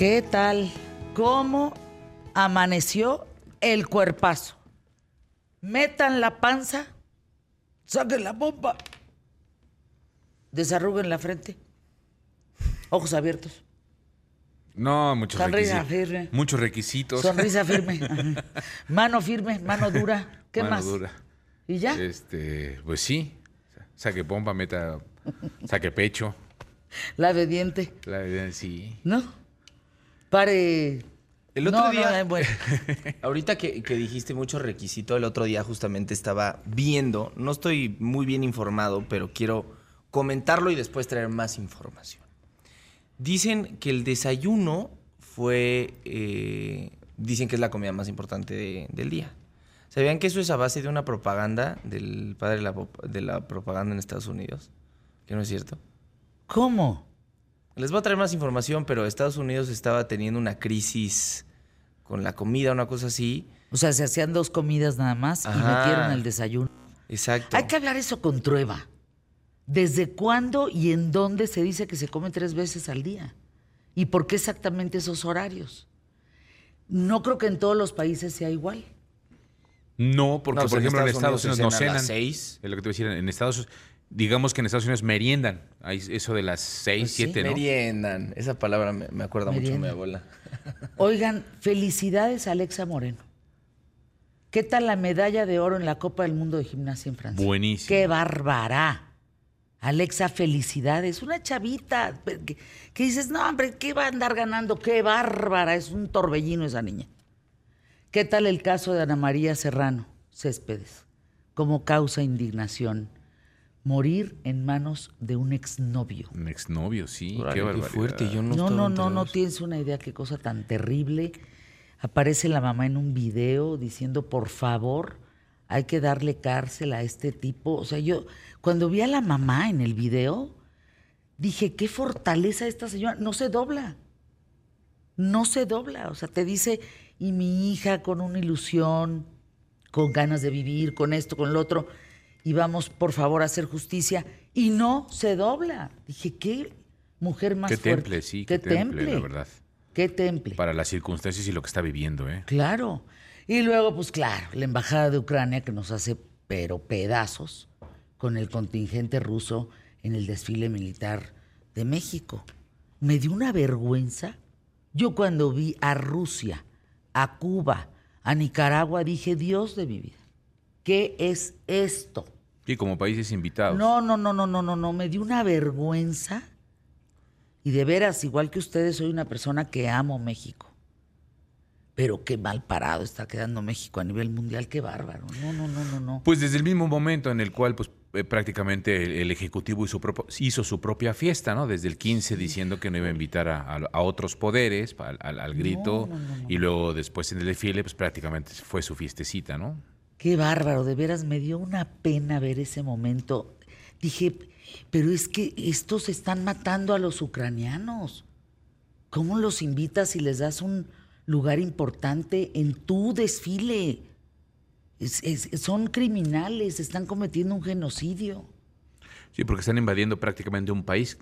¿Qué tal? ¿Cómo amaneció el cuerpazo? Metan la panza, saquen la bomba, desarruguen la frente, ojos abiertos, No, muchos Sonrisa requisitos. firme. Muchos requisitos. sonrisa firme, ajá. mano firme, mano dura. ¿Qué Mano más? dura. ¿Y ya? Este, pues sí. Saque pompa, meta, saque pecho. La de diente, La- sí. ¿no? Pare. El otro No, día, eh, bueno. ahorita que, que dijiste mucho requisito, el otro día justamente estaba viendo, no estoy muy bien informado, pero quiero comentarlo y después traer más información. Dicen que el desayuno fue, eh, dicen que es la comida más importante de- del día. ¿Sabían que eso es a base de una propaganda del padre de la, pop- de la propaganda en Estados Unidos? Que no es cierto. ¿Cómo? Les voy a traer más información, pero Estados Unidos estaba teniendo una crisis con la comida, una cosa así. O sea, se hacían dos comidas nada más y metieron el desayuno. Exacto. Hay que hablar eso con Trueba. ¿Desde cuándo y en dónde se dice que se come tres veces al día? ¿Y por qué exactamente esos horarios? No creo que en todos los países sea igual. No, porque No, por ejemplo en Estados Unidos Unidos no cenan a las seis. Es lo que te voy a decir. En Estados digamos que en Estados Unidos meriendan. Hay eso de las seis, Pues sí. siete, ¿no? Meriendan. Esa palabra me, me acuerda mucho a mi abuela. Oigan, felicidades a Alexa Moreno. ¿Qué tal la medalla de oro en la Copa del Mundo de Gimnasia en Francia? Buenísimo. ¡Qué bárbara! Alexa, felicidades. Una chavita que, que dices, no, hombre, ¿qué va a andar ganando? ¡Qué bárbara! Es un torbellino esa niña. ¿Qué tal el caso de Ana María Serrano Céspedes? Como causa indignación. Morir en manos de un exnovio. Un exnovio, sí. Qué fuerte. Yo no, No, no, no, no tienes una idea qué cosa tan terrible. Aparece la mamá en un video diciendo, por favor, hay que darle cárcel a este tipo. O sea, yo cuando vi a la mamá en el video, dije, qué fortaleza esta señora. No se dobla. No se dobla. O sea, te dice, y mi hija con una ilusión, con ganas de vivir, con esto, con lo otro, y vamos, por favor, a hacer justicia. Y no se dobla. Dije, qué mujer más Qué fuerte. temple, sí, qué, qué temple, la verdad. Qué temple. Para las circunstancias y lo que está viviendo, ¿eh? Claro. Y luego, pues claro, la embajada de Ucrania que nos hace pero pedazos con el contingente ruso en el desfile militar de México. Me dio una vergüenza. Yo cuando vi a Rusia, a Cuba, a Nicaragua, dije, Dios de mi vida, ¿qué es esto? Y como países invitados. No, no, no, no, no, no, no, me dio una vergüenza. Y de veras, igual que ustedes, soy una persona que amo México. Pero qué mal parado está quedando México a nivel mundial, qué bárbaro. No, no, no, no, no. Pues desde el mismo momento en el cual pues eh, prácticamente el, el Ejecutivo hizo, su propia fiesta, ¿no? Desde el 15 diciendo que no iba a invitar a, a- a otros poderes al, al- al grito no, no, no. y luego después en el desfile pues prácticamente fue su fiestecita, ¿no? Qué bárbaro, de veras me dio una pena ver ese momento. Dije, pero es que estos están matando a los ucranianos. ¿Cómo los invitas y les das un lugar importante en tu desfile? Es- es- son criminales, están cometiendo un genocidio. Sí, porque están invadiendo prácticamente un país.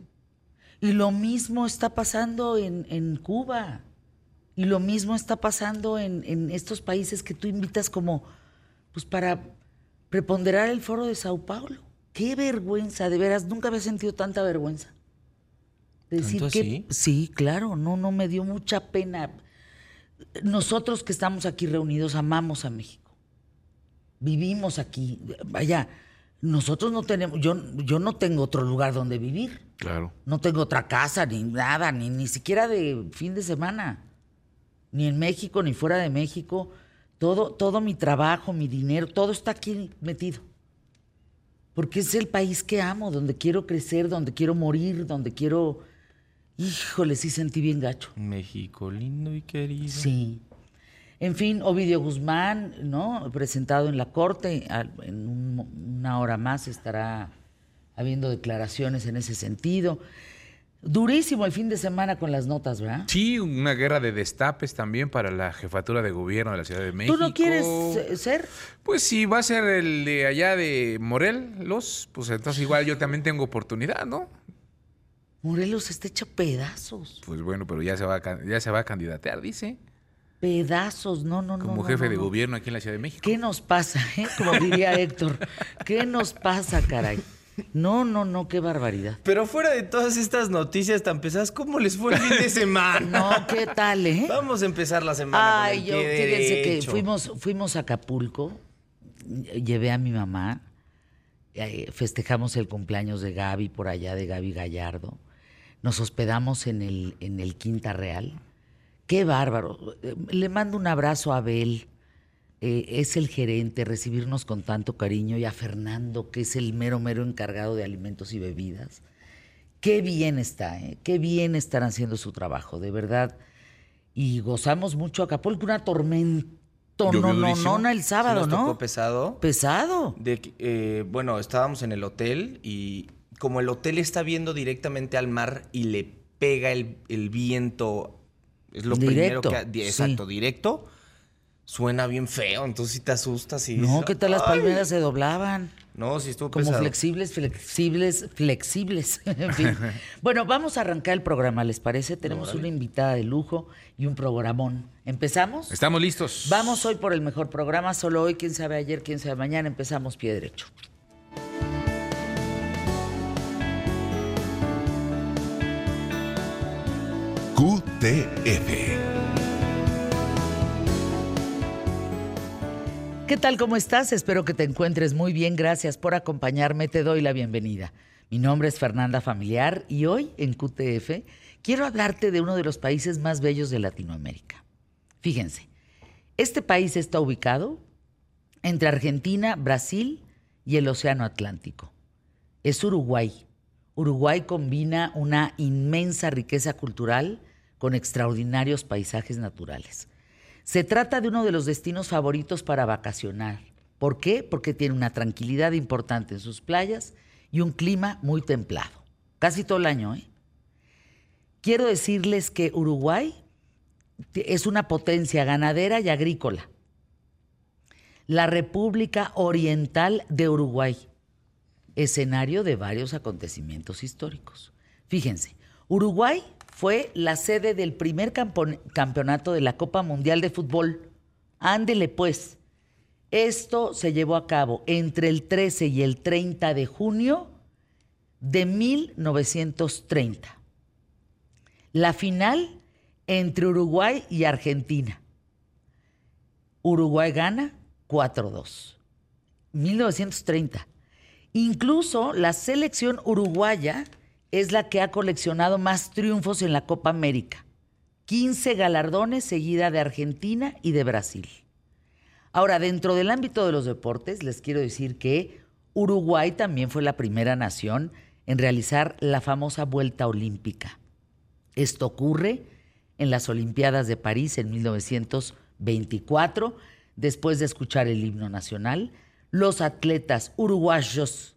Y lo mismo está pasando en, en Cuba. Y lo mismo está pasando en, en estos países que tú invitas como, pues para preponderar el foro de Sao Paulo. Qué vergüenza, de veras, nunca había sentido tanta vergüenza. Decir ¿Tanto que así? sí, claro, no, no me dio mucha pena. Nosotros que estamos aquí reunidos amamos a México. Vivimos aquí. Vaya, nosotros no tenemos, yo, yo no tengo otro lugar donde vivir. Claro. No tengo otra casa, ni nada, ni, ni siquiera de fin de semana. Ni en México, ni fuera de México. Todo, todo mi trabajo, mi dinero, todo está aquí metido. Porque es el país que amo, donde quiero crecer, donde quiero morir, donde quiero... Híjole, sí sentí bien gacho. México lindo y querido. Sí. En fin, Ovidio Guzmán, ¿no? Presentado en la corte, en un- una hora más estará habiendo declaraciones en ese sentido. Durísimo el fin de semana con las notas, ¿verdad? Sí, una guerra de destapes también para la jefatura de gobierno de la Ciudad de México. ¿Tú no quieres eh, ser? Pues si va a ser el de allá de Morelos, pues entonces igual yo también tengo oportunidad, ¿no? Morelos está hecho pedazos. Pues bueno, pero ya se va a, ya se va a candidatear, dice. Pedazos, no, no, no. Como jefe no, de no. gobierno aquí en la Ciudad de México. ¿Qué nos pasa? eh? Como diría Héctor. ¿Qué nos pasa, caray? No, no, no, qué barbaridad. Pero fuera de todas estas noticias tan pesadas, ¿cómo les fue el fin de semana? No, ¿qué tal, eh? Vamos a empezar la semana Ay, con el yo, fíjense que fuimos, fuimos a Acapulco, llevé a mi mamá, eh, festejamos el cumpleaños de Gaby por allá, de Gaby Gallardo. Nos hospedamos en el, en el Quinta Real. Qué bárbaro. Eh, Le mando un abrazo a Abel, eh, es el gerente, recibirnos con tanto cariño, y a Fernando, que es el mero, mero encargado de alimentos y bebidas. Qué bien está, ¿eh? qué bien están haciendo su trabajo, de verdad. Y gozamos mucho Acapulco, una tormenta, no, no, no, el Sí sábado, nos tocó ¿no? pesado. Pesado. De que, eh, bueno, estábamos en el hotel y como el hotel está viendo directamente al mar y le pega el, el viento, es lo primero Directo, que... di- sí. Exacto, directo, suena bien feo, entonces si te asustas y... No, dices, ¿qué tal las "Ay". palmeras se doblaban? No, sí estuvo Como pesado. flexibles, flexibles, flexibles. en fin. Bueno, vamos a arrancar el programa, ¿les parece? Tenemos una invitada de lujo y un programón. ¿Empezamos? Estamos listos. Vamos hoy por el mejor programa, solo hoy, quién sabe ayer, quién sabe mañana, empezamos pie derecho. QTF. ¿Qué tal? ¿Cómo estás? Espero que te encuentres muy bien. Gracias por acompañarme. Te doy la bienvenida. Mi nombre es Fernanda Familiar y hoy en QTF quiero hablarte de uno de los países más bellos de Latinoamérica. Fíjense, este país está ubicado entre Argentina, Brasil y el Océano Atlántico. Es Uruguay. Uruguay combina una inmensa riqueza cultural con extraordinarios paisajes naturales. Se trata de uno de los destinos favoritos para vacacionar. ¿Por qué? Porque tiene una tranquilidad importante en sus playas y un clima muy templado. Casi todo el año, ¿eh? Quiero decirles que Uruguay es una potencia ganadera y agrícola. La República Oriental de Uruguay, escenario de varios acontecimientos históricos. Fíjense, Uruguay fue la sede del primer campeonato de la Copa Mundial de Fútbol. Ándele pues. Esto se llevó a cabo entre el 13 y el 30 de junio de 1930. La final entre Uruguay y Argentina. Uruguay gana 4-2. 1930. Incluso la selección uruguaya es la que ha coleccionado más triunfos en la Copa América. 15 galardones seguida de Argentina y de Brasil. Ahora, dentro del ámbito de los deportes, les quiero decir que Uruguay también fue la primera nación en realizar la famosa vuelta olímpica. Esto ocurre en las Olimpiadas de París en 1924, después de escuchar el himno nacional, los atletas uruguayos,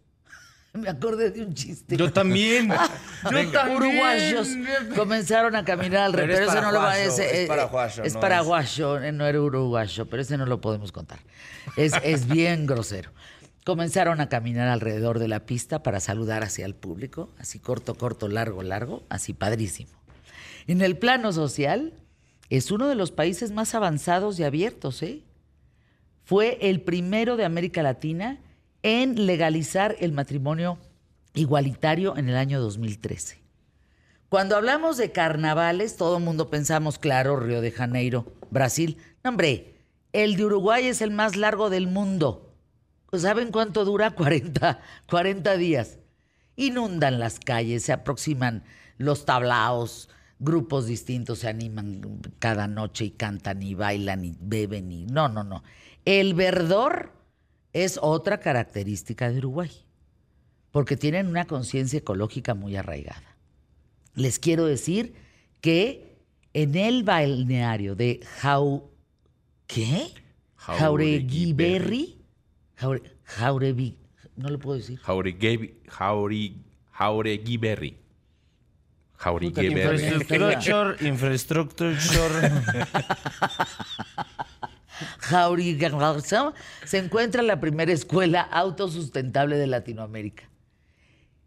me acordé de un chiste. Yo también. Yo también. Uruguayos comenzaron a caminar al Pero revés. es Pero ese no lo va a es eh, paraguayo, Es no paraguayo, eh, no era uruguayo, pero ese no lo podemos contar. Es, es bien grosero. Comenzaron a caminar alrededor de la pista para saludar hacia el público, así corto, corto, largo, largo, así padrísimo. En el plano social, es uno de los países más avanzados y abiertos, ¿eh? Fue el primero de América Latina en legalizar el matrimonio igualitario en el año 2013. Cuando hablamos de carnavales, todo el mundo pensamos, claro, Río de Janeiro, Brasil. No, hombre, el de Uruguay es el más largo del mundo. ¿Saben cuánto dura? 40, 40 días. Inundan las calles, se aproximan los tablaos, grupos distintos se animan cada noche y cantan y bailan y beben y... No, no, no. El verdor es otra característica de Uruguay, porque tienen una conciencia ecológica muy arraigada. Les quiero decir que en el balneario de Jau... ¿Qué? Jaureguiberri. Jaure, Jaurevi- no lo puedo decir. Jauregui, Jauri, Jaureguiberri. Jaureguiberri. Infrastructure, infrastructure. Se encuentra la primera escuela autosustentable de Latinoamérica.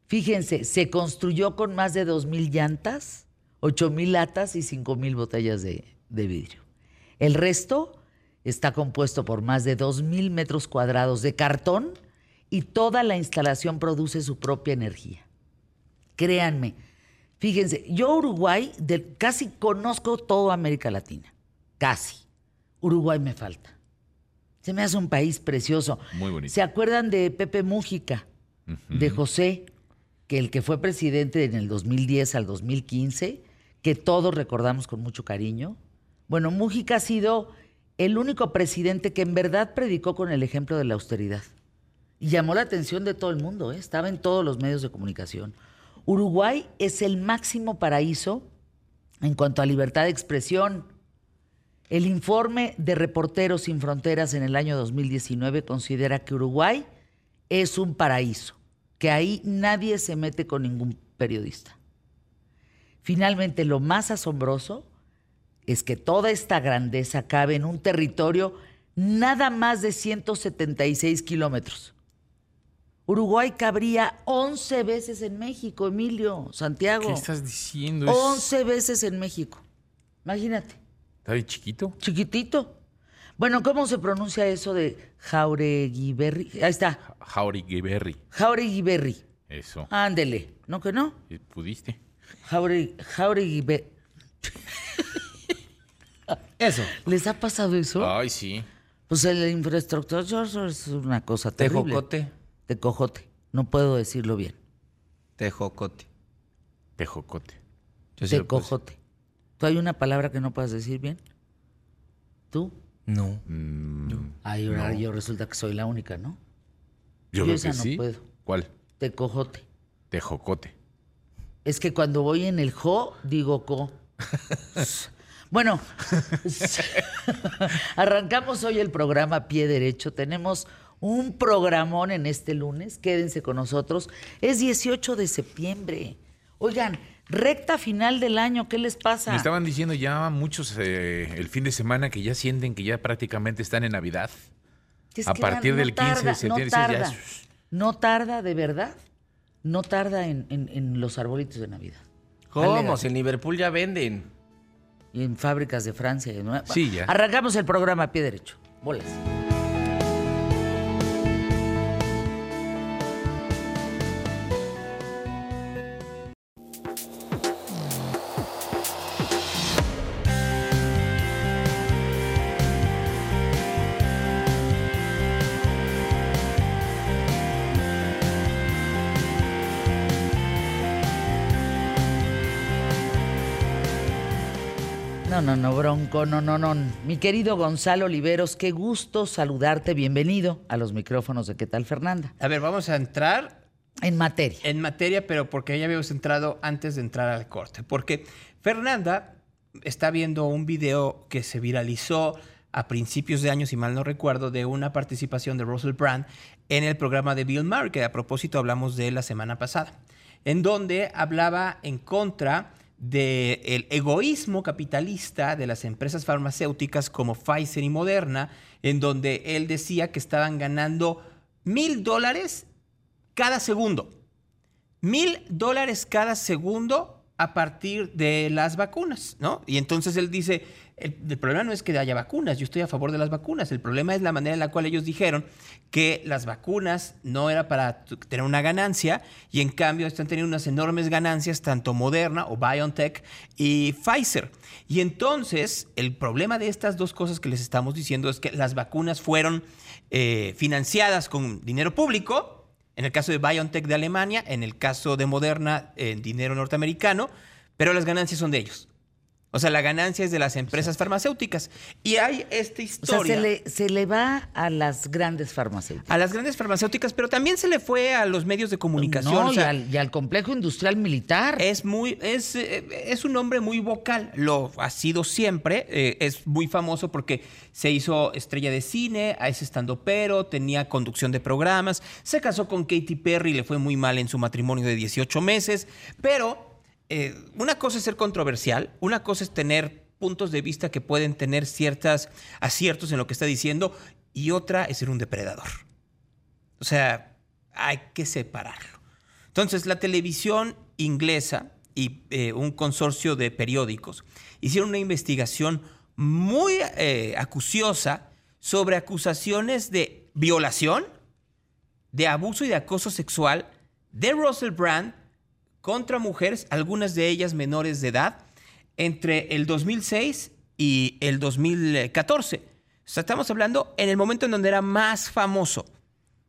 Fíjense, se construyó con más de 2.000 llantas, 8.000 latas y 5.000 botellas de, vidrio. El resto está compuesto por más de 2.000 metros cuadrados de cartón y toda la instalación produce su propia energía. Créanme, fíjense, yo Uruguay casi conozco toda América Latina, casi. Uruguay me falta. Se me hace un país precioso. Muy bonito. ¿Se acuerdan de Pepe Mújica, de José, que el que fue presidente en el 2010 al 2015, que todos recordamos con mucho cariño? Bueno, Mújica ha sido el único presidente que en verdad predicó con el ejemplo de la austeridad. Y llamó la atención de todo el mundo, ¿eh? estaba en todos los medios de comunicación. Uruguay es el máximo paraíso en cuanto a libertad de expresión. El informe de Reporteros Sin Fronteras en el año 2019 considera que Uruguay es un paraíso, que ahí nadie se mete con ningún periodista. Finalmente, lo más asombroso es que toda esta grandeza cabe en un territorio nada más de 176 kilómetros. Uruguay cabría 11 veces en México, Emilio, Santiago. ¿Qué estás diciendo? Es- 11 veces en México. Imagínate, ¿Está bien chiquito? chiquitito. Bueno, ¿cómo se pronuncia eso de Jaureguiberri? Ahí está, Jaureguiberri. Jaureguiberri. Eso. Ándele, ¿no que no? ¿Y ¿Pudiste? Jaure, Jaureguiberri. Eso. ¿Les ha pasado eso? Ay, sí. Pues la infraestructura es una cosa terrible. Tejocote. Tejocote. No puedo decirlo bien. Tejocote. Tejocote. Yo Tecojote. ¿Tú hay una palabra que no puedas decir bien? ¿Tú? No. Mm, Ay, ahora yo resulta que soy la única, ¿no? yo Yo creo esa que no sí. puedo. ¿Cuál? Tecojote. Tejocote. Es que cuando voy en el jo, digo co. bueno, arrancamos hoy el programa Pie Derecho. Tenemos un programón en este lunes. Quédense con nosotros. Es 18 de septiembre. Oigan, recta final del año, ¿qué les pasa? Me estaban diciendo ya muchos eh, el fin de semana que ya sienten que ya prácticamente están en Navidad. Es a que partir no del 15 de tarda, septiembre, No ya tarda, no tarda, de verdad. No tarda en, en- en los arbolitos de Navidad. ¿Cómo? Si en Liverpool ya venden. Y en fábricas de Francia. Sí, ya. Arrancamos el programa a pie derecho. Bolas. No, no, no, no. Mi querido Gonzalo Oliveros, qué gusto saludarte. Bienvenido a los micrófonos de ¿Qué tal, Fernanda? A ver, vamos a entrar En materia. en materia, pero porque ya habíamos entrado antes de entrar al corte. Porque Fernanda está viendo un video que se viralizó a principios de año, si mal no recuerdo, de una participación de Russell Brand en el programa de Bill Maher, que a propósito hablamos de la semana pasada, en donde hablaba en contra del egoísmo capitalista de las empresas farmacéuticas como Pfizer y Moderna, en donde él decía que estaban ganando mil dólares cada segundo. Mil dólares cada segundo a partir de las vacunas, ¿no? Y entonces él dice, el, problema no es que haya vacunas, yo estoy a favor de las vacunas, el problema es la manera en la cual ellos dijeron que las vacunas no era para tener una ganancia y en cambio están teniendo unas enormes ganancias tanto Moderna o BioNTech y Pfizer. Y entonces el problema de estas dos cosas que les estamos diciendo es que las vacunas fueron eh, financiadas con dinero público, en el caso de BioNTech de Alemania, en el caso de Moderna, en dinero norteamericano, pero las ganancias son de ellos. O sea, la ganancia es de las empresas farmacéuticas. Y hay esta O sea, historia se le, se le va a las grandes farmacéuticas. a las grandes farmacéuticas, pero también se le fue a los medios de comunicación. No, o sea, y, al, y al complejo industrial militar. es muy, es, eh, es un hombre muy vocal, lo ha sido siempre, eh, es muy famoso porque se hizo estrella de cine, es estando pero, tenía conducción de programas, se casó con Katy Perry, le fue muy mal en su matrimonio de 18 meses, pero eh, una cosa es ser controversial, una cosa es tener puntos de vista que pueden tener ciertos aciertos en lo que está diciendo y otra es ser un depredador. O sea, hay que separarlo. Entonces, la televisión inglesa y eh, un consorcio de periódicos hicieron una investigación muy eh, acuciosa sobre acusaciones de violación, de abuso y de acoso sexual de Russell Brand contra mujeres, algunas de ellas menores de edad, entre el 2006 y el 2014. O sea, estamos hablando en el momento en donde era más famoso.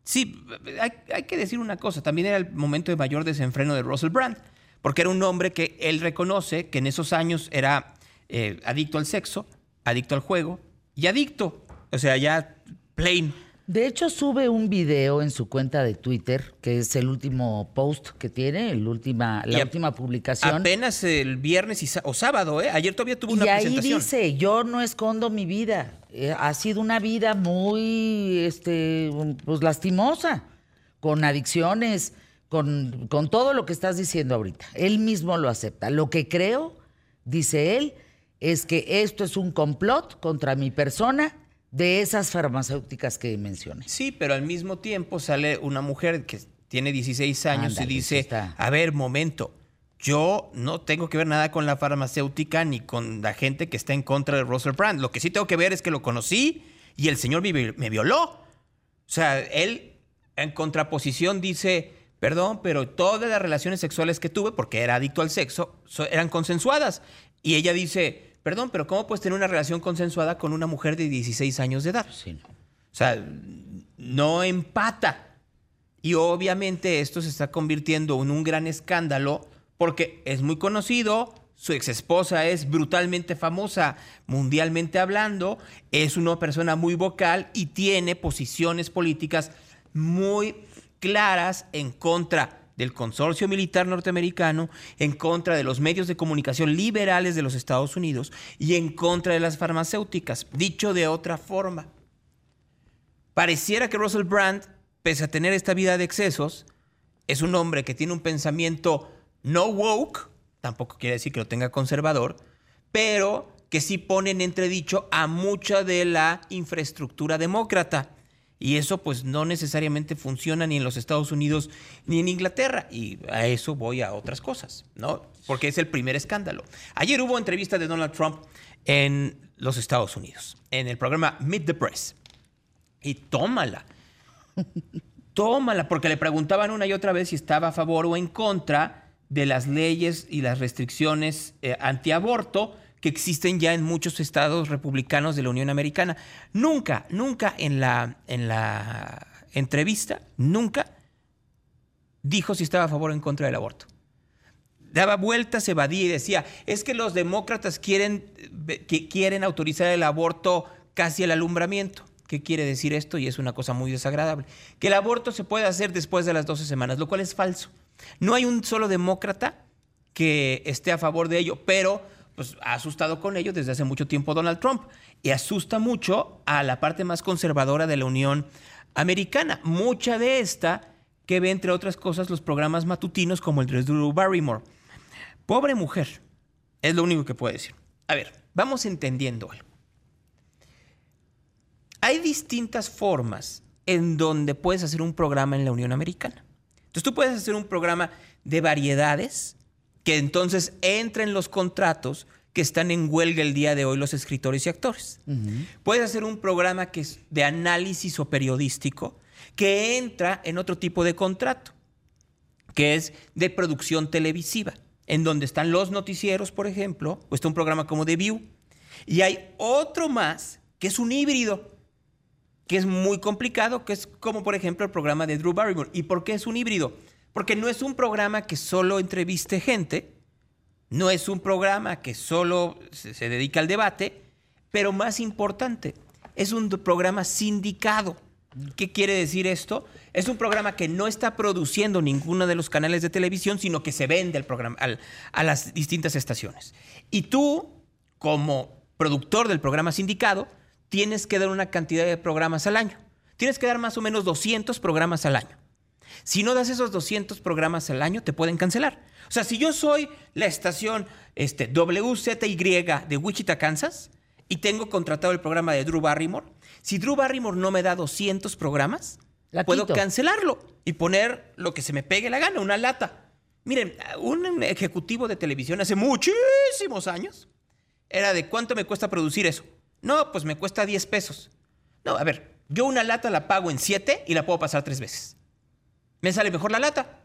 Sí, hay, que decir una cosa, también era el momento de mayor desenfreno de Russell Brand, porque era un hombre que él reconoce que en esos años era eh, adicto al sexo, adicto al juego y adicto, o sea, ya plain. De hecho, sube un video en su cuenta de Twitter, que es el último post que tiene, el última, la última publicación. Apenas el viernes o sábado, ¿eh? Ayer todavía tuvo una y ahí dice, yo no escondo mi vida. Eh, ha sido una vida muy, este, pues lastimosa, con adicciones, con, con todo lo que estás diciendo ahorita. Él mismo lo acepta. Lo que creo, dice él, es que esto es un complot contra mi persona de esas farmacéuticas que mencioné. Sí, pero al mismo tiempo sale una mujer que tiene 16 años y dice, a ver, momento, yo no tengo que ver nada con la farmacéutica ni con la gente que está en contra de Russell Brand. Lo que sí tengo que ver es que lo conocí y el señor me, violó. O sea, él en contraposición dice, perdón, pero todas las relaciones sexuales que tuve, porque era adicto al sexo, eran consensuadas. Y ella dice, Perdón, pero ¿cómo puedes tener una relación consensuada con una mujer de 16 años de edad? Sí. O sea, no empata. Y obviamente esto se está convirtiendo en un gran escándalo porque es muy conocido, su ex esposa es brutalmente famosa mundialmente hablando, es una persona muy vocal y tiene posiciones políticas muy claras en contra del consorcio militar norteamericano, en contra de los medios de comunicación liberales de los Estados Unidos y en contra de las farmacéuticas. Dicho de otra forma, pareciera que Russell Brand, pese a tener esta vida de excesos, es un hombre que tiene un pensamiento no woke, tampoco quiere decir que lo tenga conservador, pero que sí pone en entredicho a mucha de la infraestructura demócrata. Y eso pues no necesariamente funciona ni en los Estados Unidos ni en Inglaterra. Y a eso voy a otras cosas, ¿no? Porque es el primer escándalo. Ayer hubo entrevista de Donald Trump en los Estados Unidos, en el programa Meet the Press. Y tómala. tómala, porque le preguntaban una y otra vez si estaba a favor o en contra de las leyes y las restricciones eh, antiaborto que existen ya en muchos estados republicanos de la Unión Americana. Nunca, nunca en la, en la entrevista, nunca dijo si estaba a favor o en contra del aborto. Daba vueltas, evadía y decía, es que los demócratas quieren, que quieren autorizar el aborto casi al alumbramiento. ¿Qué quiere decir esto? Y es una cosa muy desagradable. Que el aborto se puede hacer después de las 12 semanas, lo cual es falso. No hay un solo demócrata que esté a favor de ello, pero pues ha asustado con ello desde hace mucho tiempo Donald Trump y asusta mucho a la parte más conservadora de la Unión Americana. Mucha de esta que ve, entre otras cosas, los programas matutinos como el de Drew Barrymore. Pobre mujer, es lo único que puedo decir. A ver, vamos entendiendo algo. Hay distintas formas en donde puedes hacer un programa en la Unión Americana. Entonces tú puedes hacer un programa de variedades, que entonces entren los contratos que están en huelga el día de hoy los escritores y actores. Puedes hacer un programa que es de análisis o periodístico que entra en otro tipo de contrato, que es de producción televisiva, en donde están los noticieros, por ejemplo, o está un programa como The View. Y hay otro más que es un híbrido, que es muy complicado, que es como por ejemplo el programa de Drew Barrymore. ¿Y por qué es un híbrido? Porque no es un programa que solo entreviste gente, no es un programa que solo se, dedica al debate, pero más importante, es un programa sindicado. ¿Qué quiere decir esto? Es un programa que no está produciendo ninguno de los canales de televisión, sino que se vende al programa, a las distintas estaciones. Y tú, como productor del programa sindicado, tienes que dar una cantidad de programas al año. Tienes que dar más o menos 200 programas al año. Si no das esos 200 programas al año, te pueden cancelar. O sea, si yo soy la estación este, WZY de Wichita, Kansas, y tengo contratado el programa de Drew Barrymore, si Drew Barrymore no me da 200 programas, La puedo cancelarlo y poner lo que se me pegue la gana, una lata. Miren, un ejecutivo de televisión hace muchísimos años era de cuánto me cuesta producir eso. No, pues me cuesta 10 pesos. No, a ver, yo una lata la pago en 7 y la puedo pasar tres veces. Me sale mejor la lata.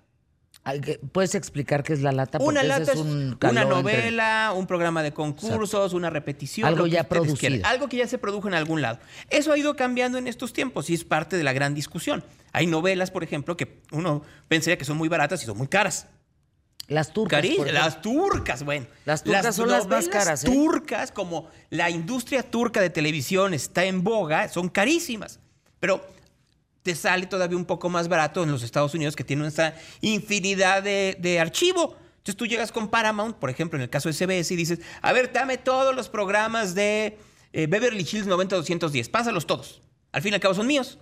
¿Puedes explicar qué es la lata? Porque Una lata es un una entre- novela, un programa de concursos, una repetición. Algo ya producido. Algo que ya se produjo en algún lado. Eso ha ido cambiando en estos tiempos y es parte de la gran discusión. Hay novelas, por ejemplo, que uno pensaría que son muy baratas y son muy caras. Las turcas. Las turcas, bueno. Las turcas son las más caras, ¿eh? turcas, como la industria turca de televisión está en boga, son carísimas. Pero te sale todavía un poco más barato en los Estados Unidos, que tienen esa infinidad de, de archivo. Entonces tú llegas con Paramount, por ejemplo, en el caso de CBS, y dices, a ver, dame todos los programas de eh, Beverly Hills 90210, pásalos todos. Al fin y al cabo son míos.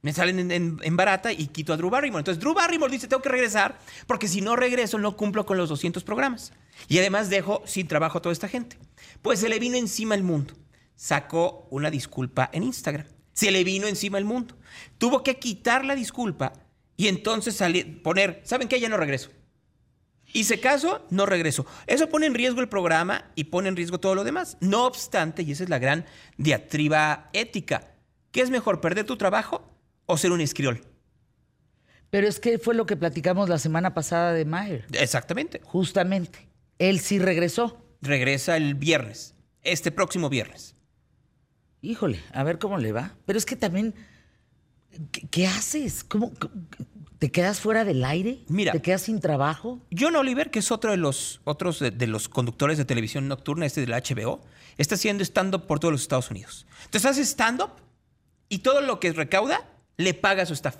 Me salen en, en- en barata y quito a Drew Barrymore. Entonces Drew Barrymore dice, tengo que regresar porque si no regreso no cumplo con los 200 programas. Y además dejo sin trabajo a toda esta gente. Pues se le vino encima el mundo. Sacó una disculpa en Instagram. Se le vino encima el mundo. Tuvo que quitar la disculpa y entonces salir, poner, ¿saben qué? Ya no regreso. Hice caso, no regreso. Eso pone en riesgo el programa y pone en riesgo todo lo demás. No obstante, y esa es la gran diatriba ética, ¿qué es mejor, perder tu trabajo o ser un escriol? Pero es que fue lo que platicamos la semana pasada de Mayer. Exactamente. Justamente. Él sí regresó. Regresa el viernes, este próximo viernes. Híjole, a ver cómo le va. Pero es que también, ¿qué, qué haces? ¿Cómo, ¿Te quedas fuera del aire? Mira. ¿Te quedas sin trabajo? John Oliver, que es otro de los otros de, de los conductores de televisión nocturna, este de la HBO, está haciendo stand-up por todos los Estados Unidos. Entonces hace stand-up y todo lo que recauda le paga a su staff.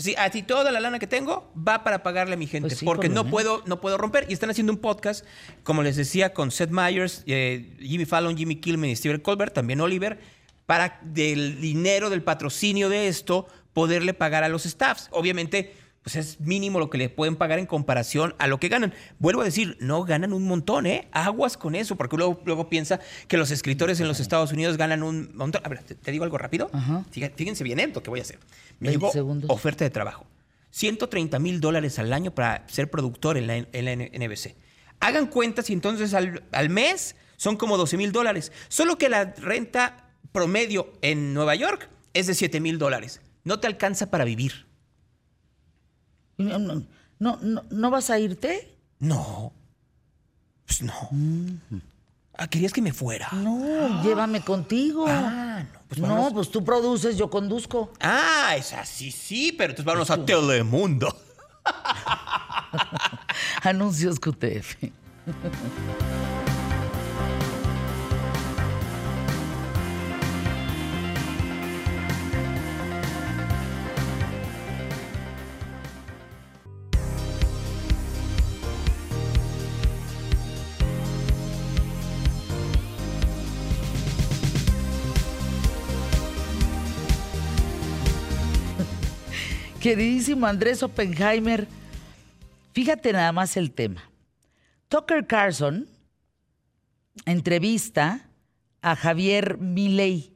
Sí, así toda la lana que tengo va para pagarle a mi gente, Pues sí, porque no puedo, no puedo romper. Y están haciendo un podcast, como les decía, con Seth Meyers, eh, Jimmy Fallon, Jimmy Kilman y Steven Colbert, también Oliver, para del dinero del patrocinio de esto poderle pagar a los staffs. Obviamente, pues es mínimo lo que le pueden pagar en comparación a lo que ganan. Vuelvo a decir, no ganan un montón, ¿eh? Aguas con eso, porque luego, luego piensa que los escritores en los Estados Unidos ganan un montón. A ver, te, te digo algo rápido. Ajá. Fíjense, bien esto que voy a hacer. Me 20 llegó segundos. oferta de trabajo. 130 mil dólares al año para ser productor en la, en la NBC. Hagan cuentas y entonces al, al mes son como 12 mil dólares. Solo que la renta promedio en Nueva York es de 7 mil dólares. No te alcanza para vivir. No, no, no, no- ¿no vas a irte? No. Pues no. Ah, ¿Querías que me fuera? No, llévame contigo. Ah, no. Pues no, pues tú produces, yo conduzco. Ah, es así, sí, pero entonces vámonos a Telemundo. Anuncios QTF. Queridísimo Andrés Oppenheimer, fíjate nada más el tema. Tucker Carlson entrevista a Javier Milei,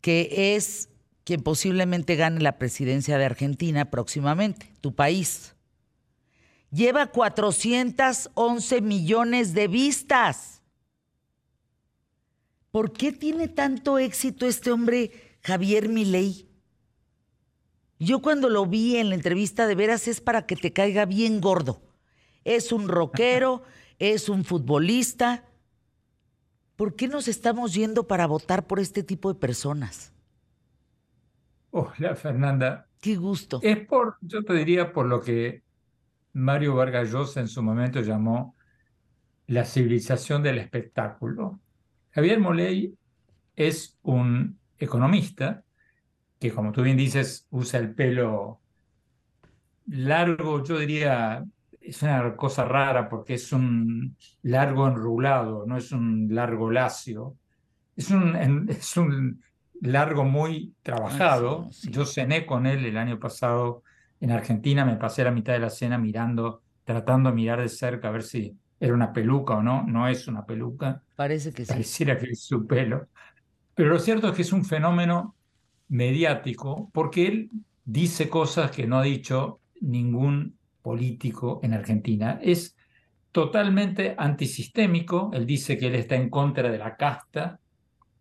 que es quien posiblemente gane la presidencia de Argentina próximamente, tu país. Lleva 411 millones de vistas. ¿Por qué tiene tanto éxito este hombre Javier Milei? Yo cuando lo vi en la entrevista de veras es para que te caiga bien gordo. Es un rockero, es un futbolista. ¿Por qué nos estamos yendo para votar por este tipo de personas? Hola, Fernanda. Qué gusto. Es por, yo te diría, por lo que Mario Vargas Llosa en su momento llamó la civilización del espectáculo. Javier Moley es un economista que, como tú bien dices, usa el pelo largo, yo diría, es una cosa rara porque es un largo enrulado, no es un largo lacio. Es un, es un largo muy trabajado. Sí, sí. Yo cené con él el año pasado en Argentina, me pasé la mitad de la cena mirando, tratando de mirar de cerca a ver si era una peluca o no. No es una peluca Parece que sí. pareciera que es su pelo. Pero lo cierto es que es un fenómeno mediático porque él dice cosas que no ha dicho ningún político en Argentina. Es totalmente antisistémico, él dice que él está en contra de la casta,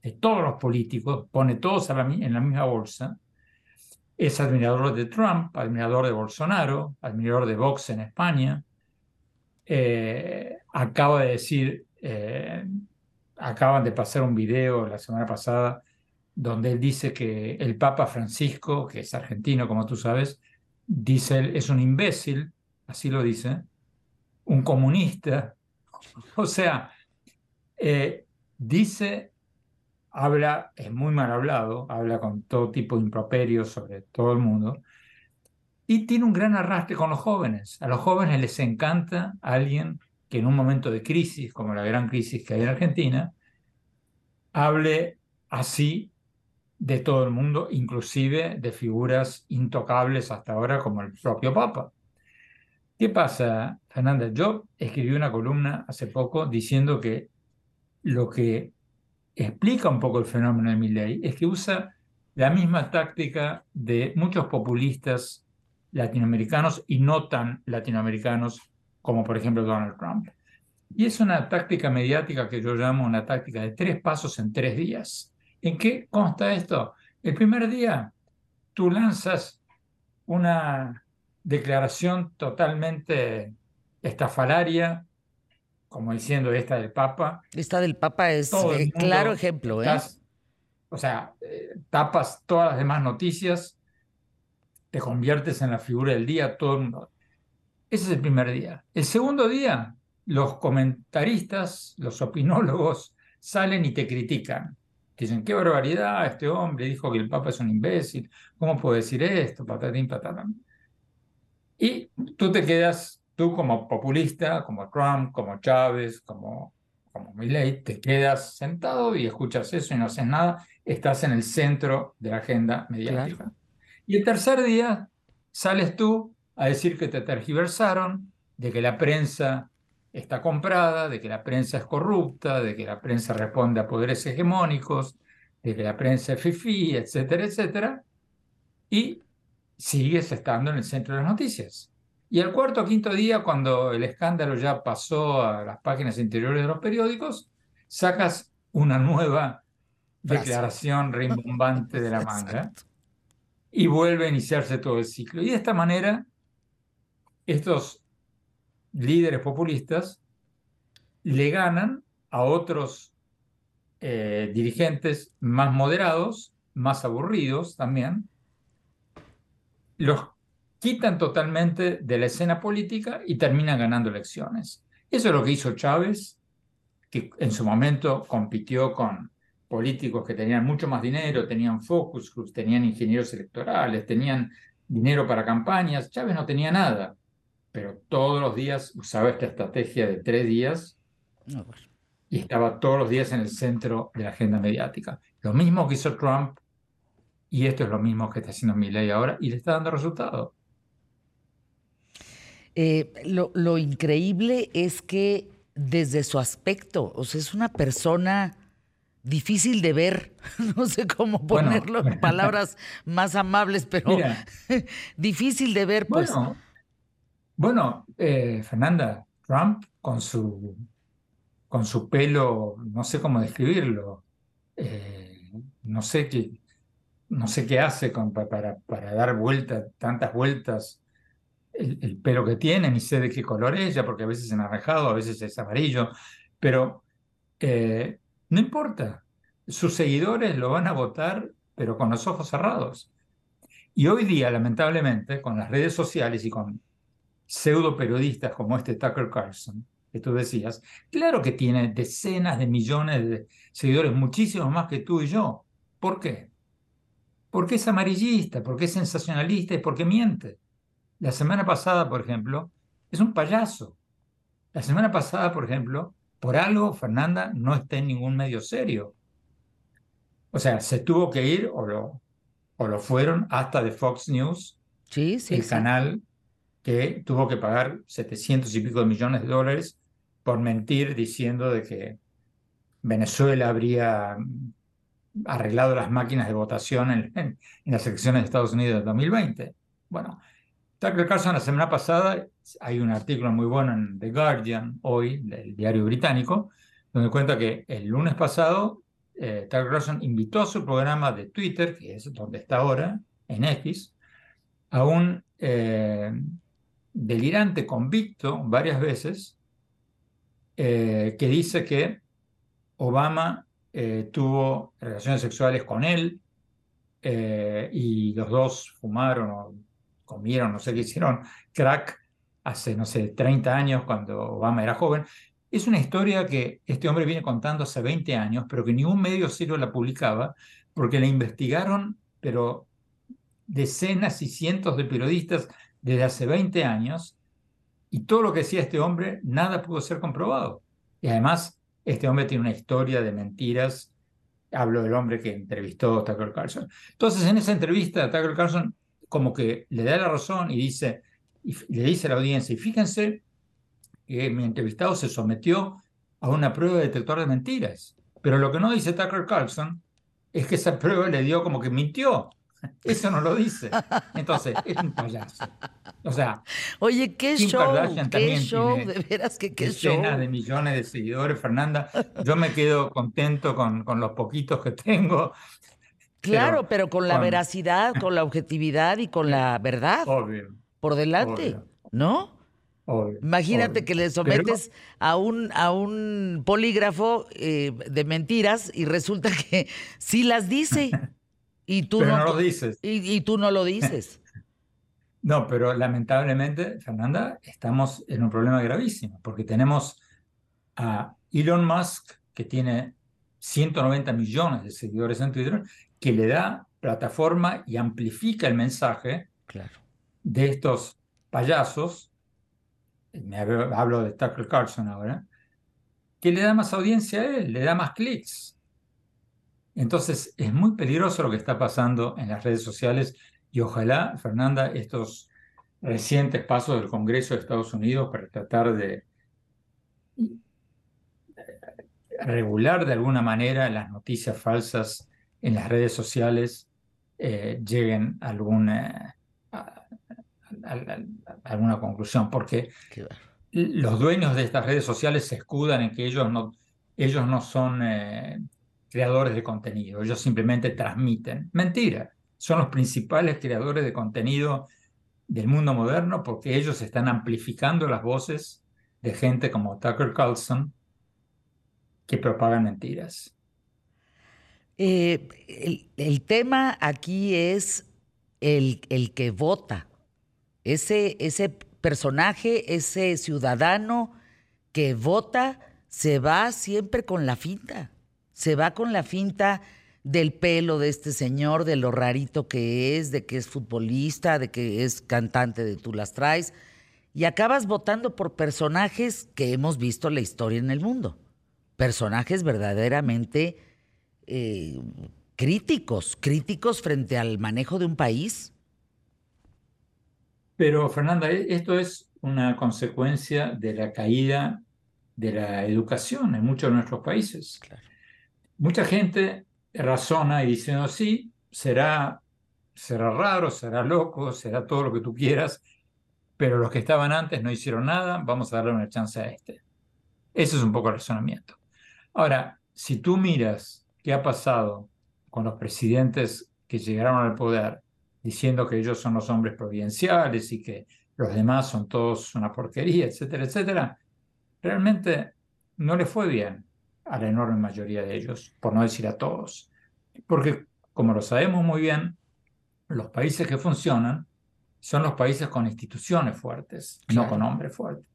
de todos los políticos, pone todos en la misma bolsa. Es admirador de Trump, admirador de Bolsonaro, admirador de Vox en España. Eh, acaba de decir, eh, acaban de pasar un video la semana pasada donde él dice que el Papa Francisco, que es argentino, como tú sabes, dice es un imbécil, así lo dice, un comunista. O sea, eh, dice, habla, es muy mal hablado, habla con todo tipo de improperios sobre todo el mundo, y tiene un gran arrastre con los jóvenes. A los jóvenes les encanta alguien que en un momento de crisis, como la gran crisis que hay en Argentina, hable así de todo el mundo, inclusive de figuras intocables hasta ahora como el propio Papa. ¿Qué pasa, Fernanda? Yo escribí una columna hace poco diciendo que lo que explica un poco el fenómeno de Milley es que usa la misma táctica de muchos populistas latinoamericanos y no tan latinoamericanos como por ejemplo Donald Trump. Y es una táctica mediática que yo llamo una táctica de tres pasos en tres días. ¿En qué consta esto? El primer día tú lanzas una declaración totalmente estafalaria, como diciendo esta del Papa. Esta del Papa es eh, claro ejemplo. ¿eh? o sea, eh, tapas todas las demás noticias, te conviertes en la figura del día, todo el mundo. Ese es el primer día. El segundo día, los comentaristas, los opinólogos, salen y te critican. Dicen, qué barbaridad, este hombre dijo que el Papa es un imbécil, ¿cómo puede decir esto? Patatín, patatán. Y tú te quedas, tú como populista, como Trump, como Chávez, como, como Milley, te quedas sentado y escuchas eso y no haces nada, estás en el centro de la agenda mediática. Y el tercer día sales tú a decir que te tergiversaron, de que la prensa está comprada, de que la prensa es corrupta, de que la prensa responde a poderes hegemónicos, de que la prensa es fifí, etcétera, etcétera. Y sigues estando en el centro de las noticias. Y el cuarto o quinto día, cuando el escándalo ya pasó a las páginas interiores de los periódicos, sacas una nueva declaración rimbombante de la manga y vuelve a iniciarse todo el ciclo. Y de esta manera, estos líderes populistas le ganan a otros eh, dirigentes más moderados, más aburridos también, los quitan totalmente de la escena política y terminan ganando elecciones. Eso es lo que hizo Chávez, que en su momento compitió con políticos que tenían mucho más dinero, tenían focus groups, tenían ingenieros electorales, tenían dinero para campañas. Chávez no tenía nada, pero todos los días usaba esta estrategia de tres días y estaba todos los días en el centro de la agenda mediática. Lo mismo que hizo Trump y esto es lo mismo que está haciendo ley ahora y le está dando resultados. Eh, lo, increíble es que desde su aspecto, o sea, es una persona difícil de ver, no sé cómo ponerlo en palabras más amables, pero difícil de ver, pues. Bueno, eh, Fernanda, Trump con su, con su pelo, no sé cómo describirlo, eh, no sé qué, no sé qué hace para, para dar vueltas, tantas vueltas el, pelo que tiene, ni sé de qué color es ella, porque a veces es anaranjado, a veces es amarillo, pero eh, no importa. Sus seguidores lo van a votar, pero con los ojos cerrados. Y hoy día, lamentablemente, con las redes sociales y con pseudo periodistas como este Tucker Carlson, que tú decías, claro que tiene decenas de millones de seguidores, muchísimos más que tú y yo. ¿Por qué? Porque es amarillista, porque es sensacionalista y porque miente. La semana pasada, por ejemplo, es un payaso. La semana pasada, por ejemplo, por algo Fernanda no está en ningún medio serio. O sea, se tuvo que ir o lo, o lo fueron hasta de Fox News, sí, sí, el canal que tuvo que pagar 700 y pico de millones de dólares por mentir diciendo de que Venezuela habría arreglado las máquinas de votación en, las elecciones de Estados Unidos del 2020. Bueno, Tucker Carlson la semana pasada, hay un artículo muy bueno en The Guardian, hoy, del diario británico, donde cuenta que el lunes pasado eh, Tucker Carlson invitó a su programa de Twitter, que es donde está ahora, en X, a un eh, delirante convicto varias veces eh, que dice que Obama eh, tuvo relaciones sexuales con él y los dos fumaron o comieron, no sé qué hicieron, crack hace, no sé, 30 años cuando Obama era joven. Es una historia que este hombre viene contando hace 20 años, pero que ningún medio serio la publicaba, porque la investigaron, pero decenas y cientos de periodistas desde hace 20 años, y todo lo que decía este hombre, nada pudo ser comprobado. Y además, este hombre tiene una historia de mentiras. Hablo del hombre que entrevistó a Tucker Carlson. Entonces, en esa entrevista, Tucker Carlson como que le da la razón y dice, le dice a la audiencia, y fíjense que mi entrevistado se sometió a una prueba de detector de mentiras. Pero lo que no dice Tucker Carlson es que esa prueba le dio como que mintió. Eso no lo dice. Entonces, es un payaso. O sea, oye, qué show, qué show, de veras que qué show. de millones de seguidores, Fernanda. Yo me quedo contento con, con los poquitos que tengo. Claro, pero, con la veracidad, con la objetividad y con la verdad. Obvio. Por delante, ¿no? Imagínate que le sometes a, un, a un polígrafo eh, de mentiras y resulta que sí las dice. Y tú no, lo dices. Y, tú no lo dices. no, pero lamentablemente, Fernanda, estamos en un problema gravísimo, porque tenemos a Elon Musk, que tiene 190 millones de seguidores en Twitter, que le da plataforma y amplifica el mensaje de estos payasos, me hablo de Tucker Carlson ahora, que le da más audiencia a él, le da más clics. Entonces, es muy peligroso lo que está pasando en las redes sociales y ojalá, Fernanda, estos recientes pasos del Congreso de Estados Unidos para tratar de regular de alguna manera las noticias falsas en las redes sociales eh, lleguen a alguna, a, alguna conclusión, porque los dueños de estas redes sociales se escudan en que ellos no, ellos no son eh, creadores de contenido, ellos simplemente transmiten. Mentira, son los principales creadores de contenido del mundo moderno porque ellos están amplificando las voces de gente como Tucker Carlson que propagan mentiras. Eh, el, tema aquí es el, que vota, ese, ese personaje, ese ciudadano que vota, se va siempre con la finta se va con la finta del pelo de este señor, de lo rarito que es, de que es futbolista, de que es cantante de Tú las traes, y acabas votando por personajes que hemos visto en la historia en el mundo, personajes verdaderamente eh, críticos, críticos frente al manejo de un país. Pero Fernanda, e-, esto es una consecuencia de la caída de la educación en muchos de nuestros países. Claro. Mucha gente razona y diciendo, sí, será, será raro, será loco, será todo lo que tú quieras, pero los que estaban antes no hicieron nada, vamos a darle una chance a este. Ese es un poco el razonamiento. Ahora, si tú miras qué ha pasado con los presidentes que llegaron al poder diciendo que ellos son los hombres providenciales y que los demás son todos una porquería, etcétera, etcétera, realmente no le fue bien a la enorme mayoría de ellos, por no decir a todos. Porque, como lo sabemos muy bien, los países que funcionan son los países con instituciones fuertes, no con hombres fuertes.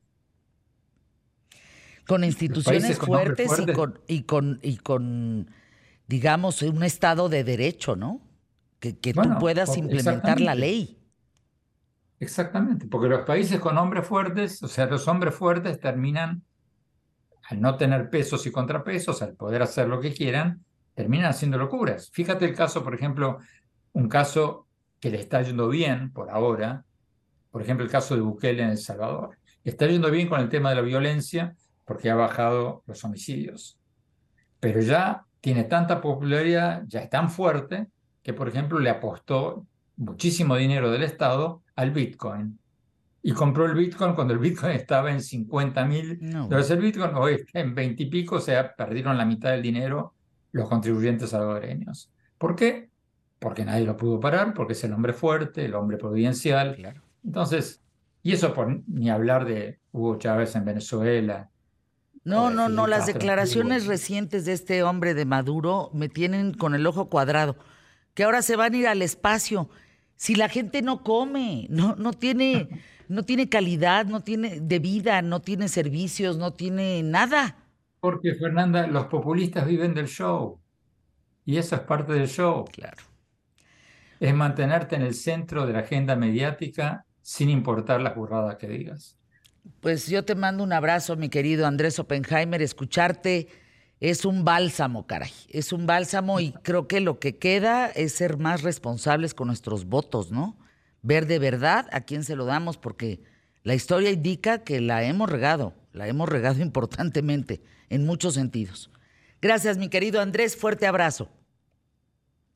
Con instituciones fuertes y, con, y, con, y con, digamos, un Estado de derecho, ¿no? Que, que tú puedas implementar la ley. Exactamente, porque los países con hombres fuertes, o sea, los hombres fuertes terminan al no tener pesos y contrapesos, al poder hacer lo que quieran, terminan haciendo locuras. Fíjate el caso, por ejemplo, un caso que le está yendo bien por ahora, por ejemplo, el caso de Bukele en El Salvador. está yendo bien con el tema de la violencia porque ha bajado los homicidios. Pero ya tiene tanta popularidad, ya es tan fuerte, que por ejemplo le apostó muchísimo dinero del Estado al Bitcoin. Y compró el Bitcoin cuando el Bitcoin estaba en 50 mil No. dólares el Bitcoin, hoy está en 20 y pico, o sea, perdieron la mitad del dinero los contribuyentes salvadoreños. ¿Por qué? Porque nadie lo pudo parar, porque es el hombre fuerte, el hombre providencial. Claro. Entonces, y eso por ni hablar de Hugo Chávez en Venezuela. No, no, no, las declaraciones recientes de este hombre de Maduro me tienen con el ojo cuadrado, que ahora se van a ir al espacio. Si la gente no come, no, no tiene, no tiene calidad, no tiene de vida, no tiene servicios, no tiene nada. Porque, Fernanda, los populistas viven del show. Y eso es parte del show. Claro. Es mantenerte en el centro de la agenda mediática sin importar las burradas que digas. Pues yo te mando un abrazo, mi querido Andrés Oppenheimer. Escucharte es un bálsamo, caray. Es un bálsamo y creo que lo que queda es ser más responsables con nuestros votos, ¿no? Ver de verdad a quién se lo damos, porque la historia indica que la hemos regado, la hemos regado importantemente en muchos sentidos. Gracias, mi querido Andrés. Fuerte abrazo.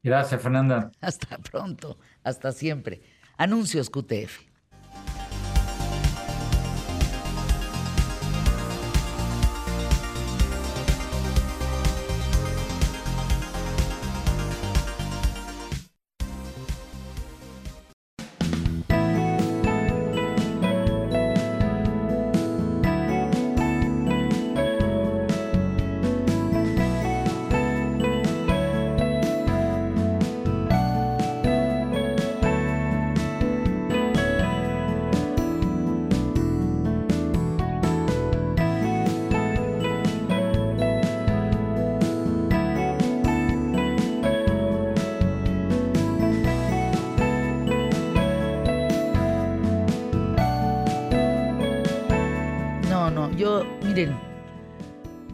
Gracias, Fernanda. Hasta pronto, hasta siempre. Anuncios QTF.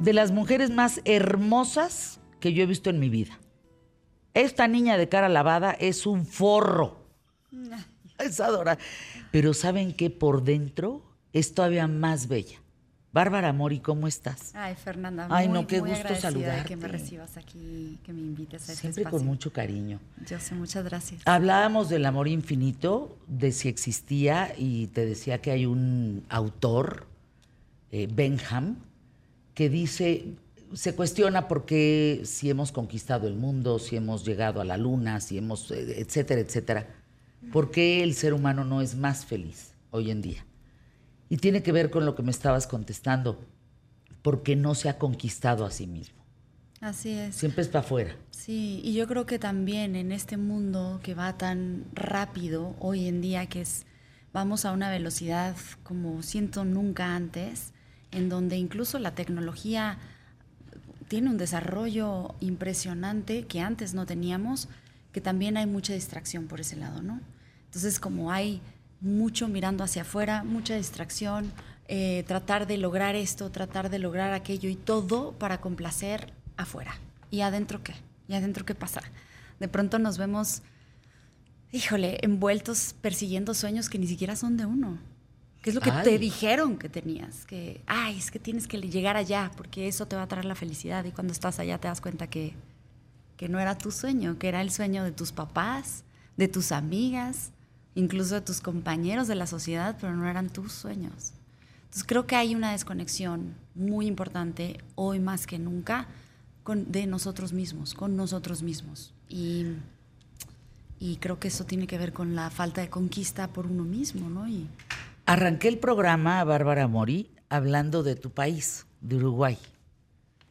De las mujeres más hermosas que yo he visto en mi vida. Esta niña de cara lavada es un forro. Es adorable. Pero ¿saben qué? Por dentro es todavía más bella. Bárbara Mori, ¿cómo estás? Ay, Fernanda, Ay, muy, no, qué muy gusto de que saludarte. me recibas aquí, que me invites a este Siempre espacio. con mucho cariño. Yo sé, muchas gracias. Hablábamos del amor infinito, de si existía, y te decía que hay un autor, eh, Benham, que dice, se cuestiona por qué si hemos conquistado el mundo, si hemos llegado a la luna, si hemos, eh, etcétera, etcétera, por qué el ser humano no es más feliz hoy en día. Y tiene que ver con lo que me estabas contestando, porque no se ha conquistado a sí mismo. Así es. Siempre es para afuera. Sí, y yo creo que también en este mundo que va tan rápido hoy en día, que es, vamos a una velocidad como siento nunca antes, en donde incluso la tecnología tiene un desarrollo impresionante que antes no teníamos, que también hay mucha distracción por ese lado, ¿no? Entonces, como hay mucho mirando hacia afuera, mucha distracción, eh, tratar de lograr esto, tratar de lograr aquello y todo para complacer afuera. ¿Y adentro qué? ¿Y adentro qué pasa? De pronto nos vemos, híjole, envueltos persiguiendo sueños que ni siquiera son de uno. ¿Qué es lo que Ay. te dijeron que tenías? Que, ay, es que tienes que llegar allá porque eso te va a traer la felicidad. Y cuando estás allá te das cuenta que, que no era tu sueño, que era el sueño de tus papás, de tus amigas, incluso de tus compañeros de la sociedad, pero no eran tus sueños. Entonces creo que hay una desconexión muy importante hoy más que nunca con, de nosotros mismos, con nosotros mismos. Y, y creo que eso tiene que ver con la falta de conquista por uno mismo, ¿no? Y, Arranqué el programa, Bárbara Mori, hablando de tu país, de Uruguay.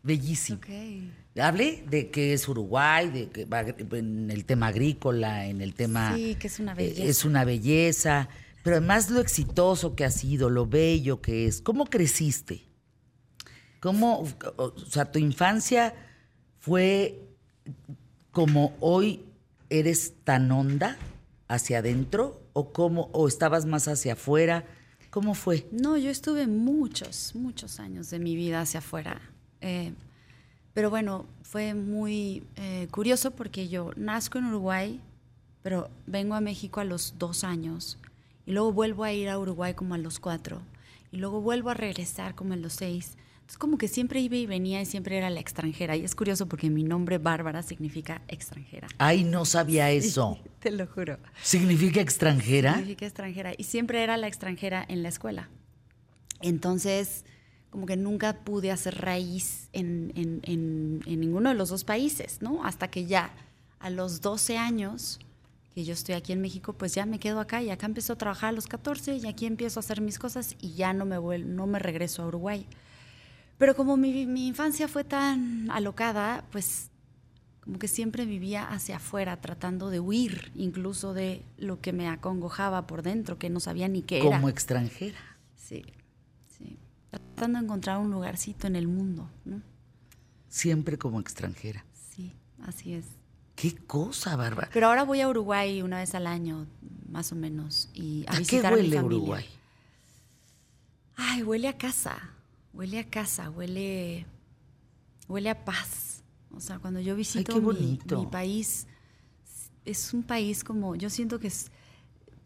Bellísimo. ok. Hablé de que es Uruguay, de que va en el tema agrícola, en el tema... Sí, que es una eh, belleza. Es una belleza, pero además lo exitoso que ha sido, lo bello que es. ¿Cómo creciste? ¿Cómo, o sea, tu infancia fue como hoy eres tan honda hacia adentro o cómo o estabas más hacia afuera? ¿Cómo fue? No, yo estuve muchos, muchos años de mi vida hacia afuera. Eh, pero bueno, fue muy eh, curioso porque yo nazco en Uruguay, pero vengo a México a los dos años y luego vuelvo a ir a Uruguay como a los cuatro. y luego vuelvo a regresar como en los seis. Entonces como que siempre iba y venía y siempre era la extranjera. Y es curioso porque mi nombre Bárbara significa extranjera. Ay, no sabía eso. Te lo juro. ¿Significa extranjera? Significa extranjera. Y siempre era la extranjera en la escuela. Entonces, como que nunca pude hacer raíz en, en- en- en ninguno de los dos países, ¿no? Hasta que ya a los 12 años que yo estoy aquí en México, pues ya me quedo acá y acá empiezo a trabajar a los 14 y aquí empiezo a hacer mis cosas y ya no me, vuel- no me regreso a Uruguay. Pero como mi, mi infancia fue tan alocada, pues como que siempre vivía hacia afuera, tratando de huir incluso de lo que me acongojaba por dentro, que no sabía ni qué era. Como extranjera. Sí, sí. Tratando de encontrar un lugarcito en el mundo, ¿no? Siempre como extranjera. Sí, así es. Qué cosa, Bárbara. Pero ahora voy a Uruguay una vez al año, más o menos, y a, ¿A qué visitar a mi huele familia. Uruguay? Ay, huele a casa, huele a casa, huele, huele a paz. O sea, cuando yo visito qué mi- mi, país, es un país como, yo siento que es,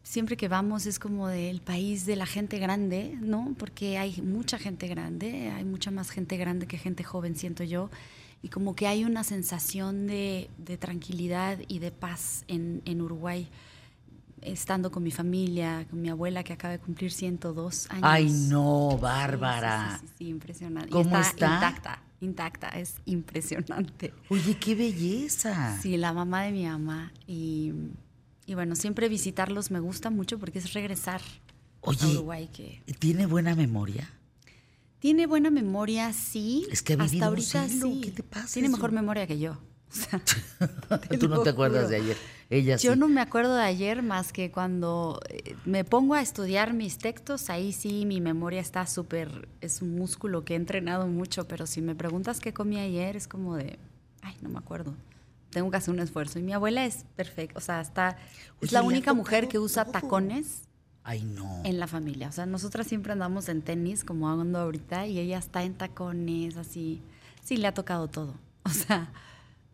siempre que vamos es como del país de la gente grande, ¿no? Porque hay mucha gente grande, hay mucha más gente grande que gente joven, siento yo. Y como que hay una sensación de, de tranquilidad y de paz en, en Uruguay, estando con mi familia, con mi abuela que acaba de cumplir 102 años. Ay, no, Bárbara. Sí, sí, sí, sí, impresionante. Y ¿Cómo está, está? intacta, intacta, es impresionante. Oye, qué belleza. Sí, la mamá de mi mamá. Y, y bueno, siempre visitarlos me gusta mucho porque es regresar a Oye, Uruguay que ¿tiene buena memoria? tiene buena memoria, sí. Es que ha vivido hasta un ahorita siglo, sí. ¿qué te pasa, Tiene mejor memoria que yo. O sea, Tú no te acuerdas juro. de ayer. Ella sí. Yo no me acuerdo de ayer más que cuando eh, me pongo a estudiar mis textos, ahí sí mi memoria está súper, es un músculo que he entrenado mucho, pero si me preguntas qué comí ayer, es como de, ay, no me acuerdo. Tengo que hacer un esfuerzo. Y mi abuela es perfecta, o sea, está, Oye, es la única mujer que usa tacones Ay, no. en la familia. O sea, nosotras siempre andamos en tenis, como ando ahorita, y ella está en tacones, así. Sí, le ha tocado todo. O sea,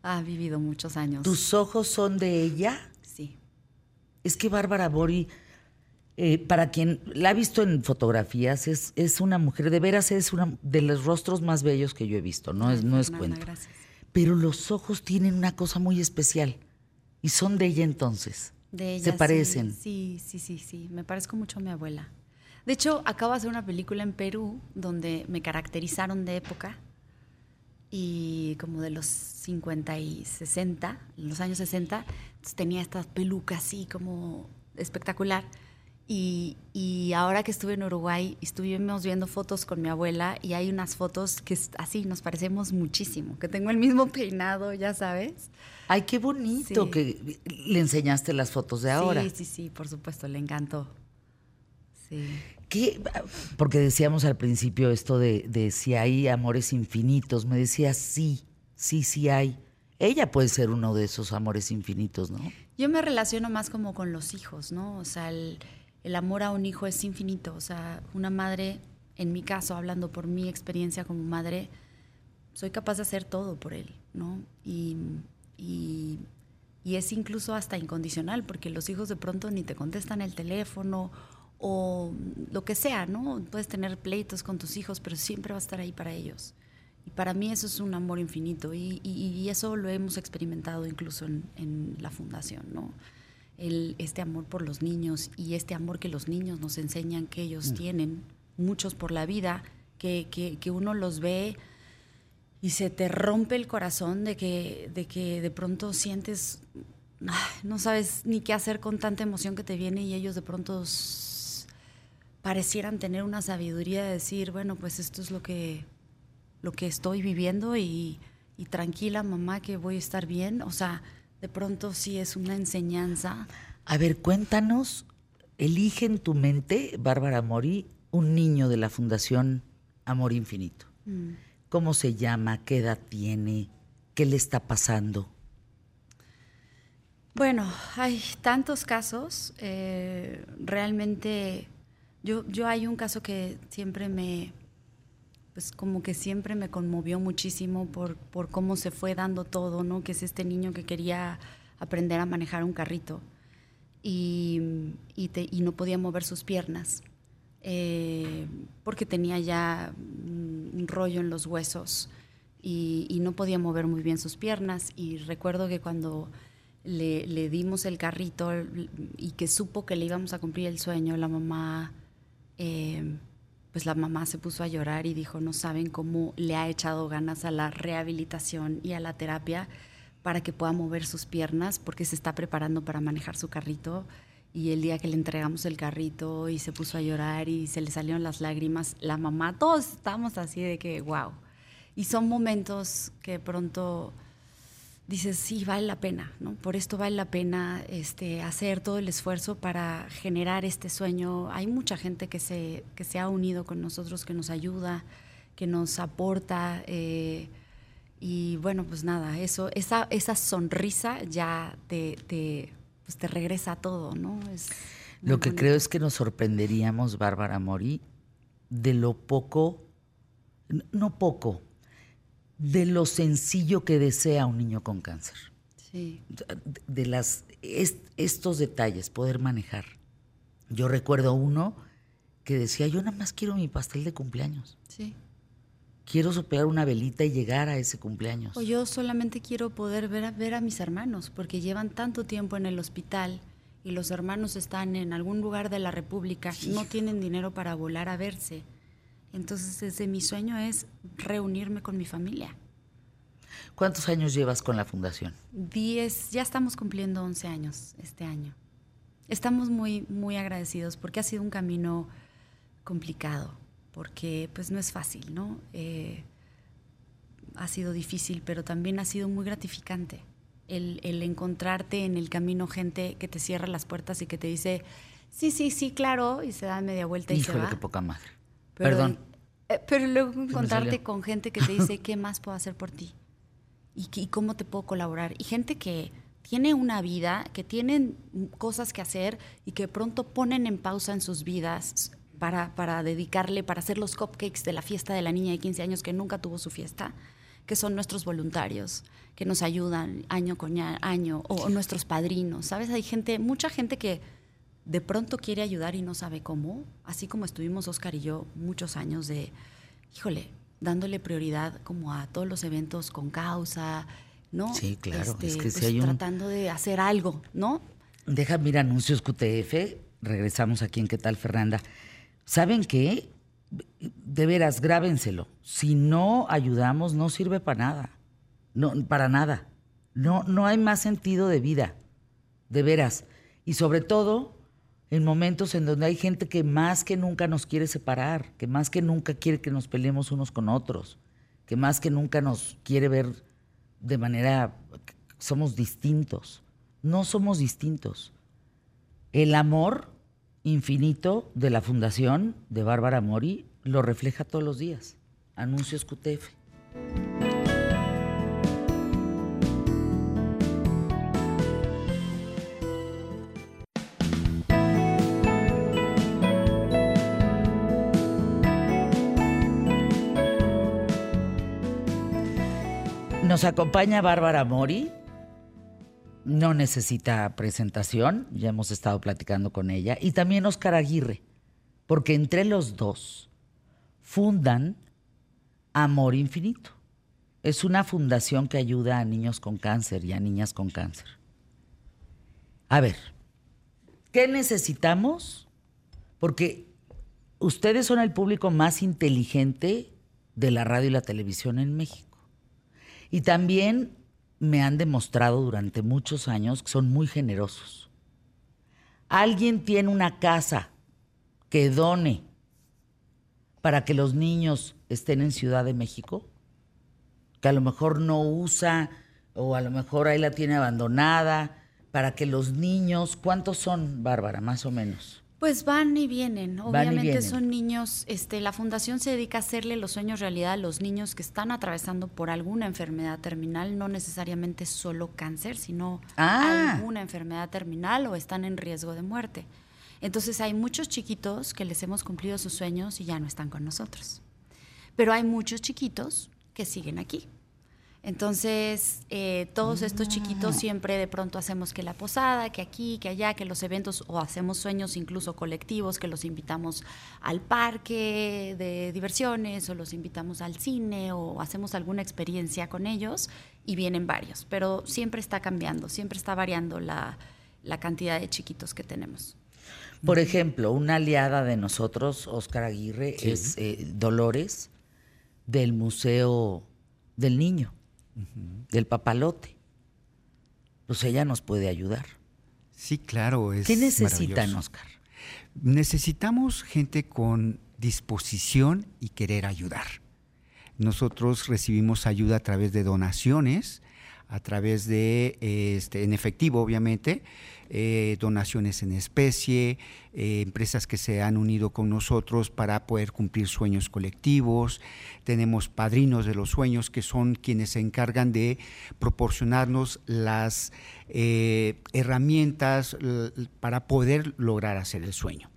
ha vivido muchos años. ¿Tus ojos son de ella? Sí. Es que Bárbara Bori, eh, para quien la ha visto en fotografías, es, es una mujer, de veras es una de los rostros más bellos que yo he visto, no es, no es Fernanda, cuento. Gracias. Pero los ojos tienen una cosa muy especial y son de ella entonces. De ella, Se parecen. Sí, sí, sí, sí. Me parezco mucho a mi abuela. De hecho, acabo de hacer una película en Perú donde me caracterizaron de época y como de los 50 y 60, en los años 60, entonces tenía esta peluca así como espectacular. Y, y ahora que estuve en Uruguay, estuvimos viendo fotos con mi abuela y hay unas fotos que así nos parecemos muchísimo, que tengo el mismo peinado, ya sabes. Ay, qué bonito Sí. que le enseñaste las fotos de ahora. Sí, sí, sí, por supuesto, le encantó. Sí. Porque decíamos al principio esto de, si hay amores infinitos. Me decía sí, sí, sí hay. Ella puede ser uno de esos amores infinitos, ¿no? Yo me relaciono más como con los hijos, ¿no? O sea, el, el amor a un hijo es infinito. O sea, una madre, en mi caso, hablando por mi experiencia como madre, soy capaz de hacer todo por él, ¿no? Y, y, y es incluso hasta incondicional, porque los hijos de pronto ni te contestan el teléfono o lo que sea, ¿no? Puedes tener pleitos con tus hijos, pero siempre va a estar ahí para ellos. Y para mí eso es un amor infinito y, y- y eso lo hemos experimentado incluso en, en la fundación, ¿no? El, este amor por los niños y este amor que los niños nos enseñan que ellos tienen, muchos por la vida, que, que- que uno los ve y se te rompe el corazón de que de, que de pronto sientes, ay, no sabes ni qué hacer con tanta emoción que te viene y ellos de pronto parecieran tener una sabiduría de decir, bueno, pues esto es lo que, lo que estoy viviendo y, y tranquila mamá que voy a estar bien. O sea, de pronto sí es una enseñanza. A ver, cuéntanos, elige en tu mente, Bárbara Mori, un niño de la Fundación Amor Infinito. Mm. ¿Cómo se llama? ¿Qué edad tiene? ¿Qué le está pasando? Bueno, hay tantos casos. eh, realmente, yo, yo hay un caso que siempre me, pues como que siempre me conmovió muchísimo por, por cómo se fue dando todo, ¿no? Que es este niño que quería aprender a manejar un carrito y, y, te- y no podía mover sus piernas. eh, porque tenía ya un rollo en los huesos y, y, no podía mover muy bien sus piernas. Y recuerdo que cuando le, le, dimos el carrito y que supo que le íbamos a cumplir el sueño, la mamá, eh, pues la mamá se puso a llorar y dijo, no saben cómo le ha echado ganas a la rehabilitación y a la terapia para que pueda mover sus piernas porque se está preparando para manejar su carrito. Y el día que le entregamos el carrito y se puso a llorar y se le salieron las lágrimas, la mamá, todos estamos así de que, wow. Y son momentos que pronto dices, sí, vale la pena, ¿no? Por esto vale la pena este, hacer todo el esfuerzo para generar este sueño. Hay mucha gente que se, que se ha unido con nosotros, que nos ayuda, que nos aporta. Eh, y bueno, pues nada, eso, esa, esa sonrisa ya te, te, pues te regresa a todo, ¿no? Es lo que bonito. creo es que nos sorprenderíamos, Bárbara Mori, de lo poco, no poco, de lo sencillo que desea un niño con cáncer. Sí. De las est, estos detalles, poder manejar. Yo recuerdo uno que decía, yo nada más quiero mi pastel de cumpleaños. Sí. Quiero soplar una velita y llegar a ese cumpleaños. O yo solamente quiero poder ver a, ver a mis hermanos, porque llevan tanto tiempo en el hospital y los hermanos están en algún lugar de la República, no tienen dinero para volar a verse. Entonces, desde mi sueño es reunirme con mi familia. ¿Cuántos años llevas con la fundación? Diez, ya estamos cumpliendo 11 años este año. Estamos muy, muy agradecidos porque ha sido un camino complicado, porque pues no es fácil, ¿no? Eh, ha sido difícil, pero también ha sido muy gratificante el, el, encontrarte en el camino gente que te cierra las puertas y que te dice, sí, sí, sí, claro, y se da media vuelta y se va. qué poca madre. Pero, Perdón. Eh, pero luego encontrarte con gente que te dice, ¿qué más puedo hacer por ti? ¿Y, y cómo te puedo colaborar? Y gente que tiene una vida, que tienen cosas que hacer y que pronto ponen en pausa en sus vidas para, para dedicarle, para hacer los cupcakes de la fiesta de la niña de 15 años que nunca tuvo su fiesta, que son nuestros voluntarios, que nos ayudan año con año, o, o nuestros padrinos, ¿sabes? Hay gente, mucha gente que de pronto quiere ayudar y no sabe cómo, así como estuvimos Oscar y yo muchos años de, híjole, dándole prioridad como a todos los eventos con causa, ¿no? Sí, claro, Este, es que pues si hay un... tratando de hacer algo, ¿no? Deja, mira, anuncios QTF, regresamos aquí en ¿Qué tal, Fernanda? ¿Saben qué? De veras, grábenselo. Si no ayudamos, no sirve para nada. No, para nada. No, no hay más sentido de vida. De veras. Y sobre todo, en momentos en donde hay gente que más que nunca nos quiere separar, que más que nunca quiere que nos peleemos unos con otros, que más que nunca nos quiere ver de manera somos distintos. No somos distintos. El amor infinito de la Fundación de Bárbara Mori lo refleja todos los días. Anuncios QTF. Nos acompaña Bárbara Mori. No necesita presentación, ya hemos estado platicando con ella. Y también Oscar Aguirre, porque entre los dos fundan Amor Infinito. Es una fundación que ayuda a niños con cáncer y a niñas con cáncer. A ver, ¿qué necesitamos? Porque ustedes son el público más inteligente de la radio y la televisión en México. Y también me han demostrado durante muchos años que son muy generosos. Alguien tiene una casa que done para que los niños estén en Ciudad de México, que a lo mejor no usa o a lo mejor ahí la tiene abandonada, para que los niños, ¿cuántos son, Bárbara, más o menos? Pues van y vienen. Y Obviamente vienen. son niños, este, la fundación se dedica a hacerle los sueños realidad a los niños que están atravesando por alguna enfermedad terminal, no necesariamente solo cáncer, sino Ah. alguna enfermedad terminal o están en riesgo de muerte. Entonces hay muchos chiquitos que les hemos cumplido sus sueños y ya no están con nosotros. Pero hay muchos chiquitos que siguen aquí. Entonces, eh, todos estos chiquitos siempre de pronto hacemos que la posada, que aquí, que allá, que los eventos, o hacemos sueños incluso colectivos, que los invitamos al parque de diversiones, o los invitamos al cine, o hacemos alguna experiencia con ellos, y vienen varios. Pero siempre está cambiando, siempre está variando la, la cantidad de chiquitos que tenemos. Por ejemplo, una aliada de nosotros, Oscar Aguirre, es eh, Dolores del Museo del Niño, del Papalote. Pues ella nos puede ayudar. Sí, claro. Es ¿Qué necesitan. Oscar? Necesitamos gente con disposición y querer ayudar. Nosotros recibimos ayuda a través de donaciones, a través de, este, en efectivo, obviamente, eh, donaciones en especie, eh, empresas que se han unido con nosotros para poder cumplir sueños colectivos. Tenemos padrinos de los sueños que son quienes se encargan de proporcionarnos las eh, herramientas para poder lograr hacer el sueño.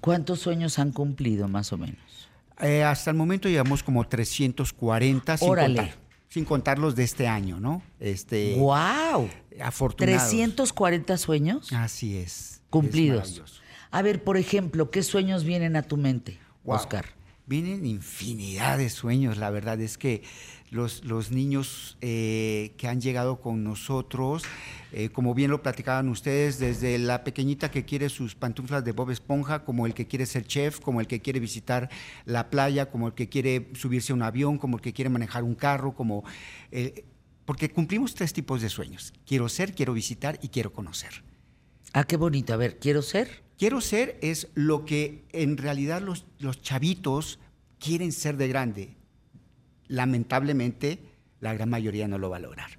¿Cuántos sueños han cumplido más o menos? Eh, hasta el momento llevamos como 340 sin Órale. contar, sin contar los de este año, ¿no? Este, ¡Wow! Afortunados. 340 sueños Así es. cumplidos. Es. A ver, por ejemplo, ¿qué sueños vienen a tu mente, Wow. Oscar? Vienen infinidad de sueños, la verdad es que los, los niños eh, que han llegado con nosotros, eh, como bien lo platicaban ustedes, desde la pequeñita que quiere sus pantuflas de Bob Esponja, como el que quiere ser chef, como el que quiere visitar la playa, como el que quiere subirse a un avión, como el que quiere manejar un carro, como... eh, porque cumplimos tres tipos de sueños. Quiero ser, quiero visitar y quiero conocer. Ah, qué bonito. A ver, quiero ser. Quiero ser es lo que en realidad los, los chavitos quieren ser de grande. Lamentablemente, la gran mayoría no lo va a lograr.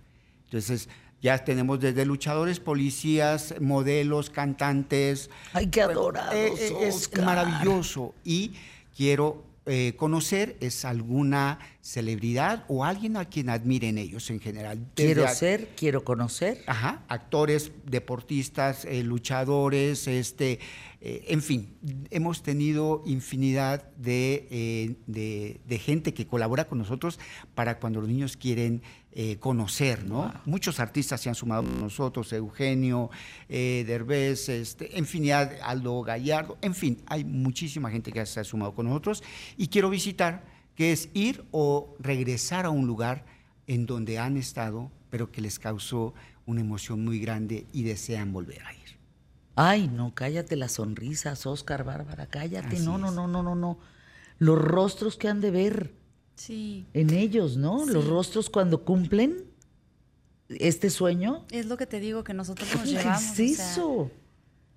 Entonces, ya tenemos desde luchadores, policías, modelos, cantantes. Ay, qué adorados, eh, eh, es maravilloso. Y quiero eh, conocer es alguna celebridad o alguien a quien admiren ellos en general. Quiero ser, quiero conocer. Ajá, actores, deportistas, eh, luchadores, este, eh, en fin, hemos tenido infinidad de, eh, de- de gente que colabora con nosotros para cuando los niños quieren eh, conocer, ¿no? Muchos artistas se han sumado con nosotros, Eugenio, Derbez, este, infinidad, Aldo Gallardo, en fin, hay muchísima gente que se ha sumado con nosotros y quiero visitar, que es ir o regresar a un lugar en donde han estado, pero que les causó una emoción muy grande y desean volver a ir. Ay, no, cállate las sonrisas, Oscar, Bárbara, cállate. Así no, no, no, no, no, no. Los rostros que han de ver Sí. en ellos, ¿no? Los rostros cuando cumplen este sueño. Es lo que te digo que nosotros nos ¿Qué llevamos. es o sea, eso?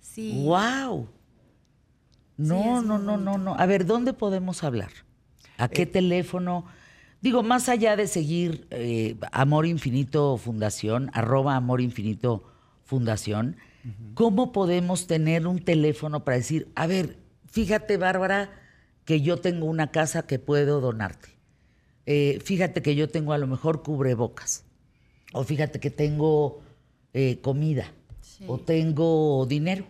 sí. ¡Wow! No, no, no, no, no. A ver, ¿dónde podemos hablar? ¿A Eh, qué teléfono? Digo, más allá de seguir eh, Amor Infinito Fundación, arroba Amor Infinito Fundación, ¿cómo podemos tener un teléfono para decir, a ver, fíjate, Bárbara, que yo tengo una casa que puedo donarte? Eh, fíjate que yo tengo a lo mejor cubrebocas. O fíjate que tengo eh, comida. Sí. O tengo dinero.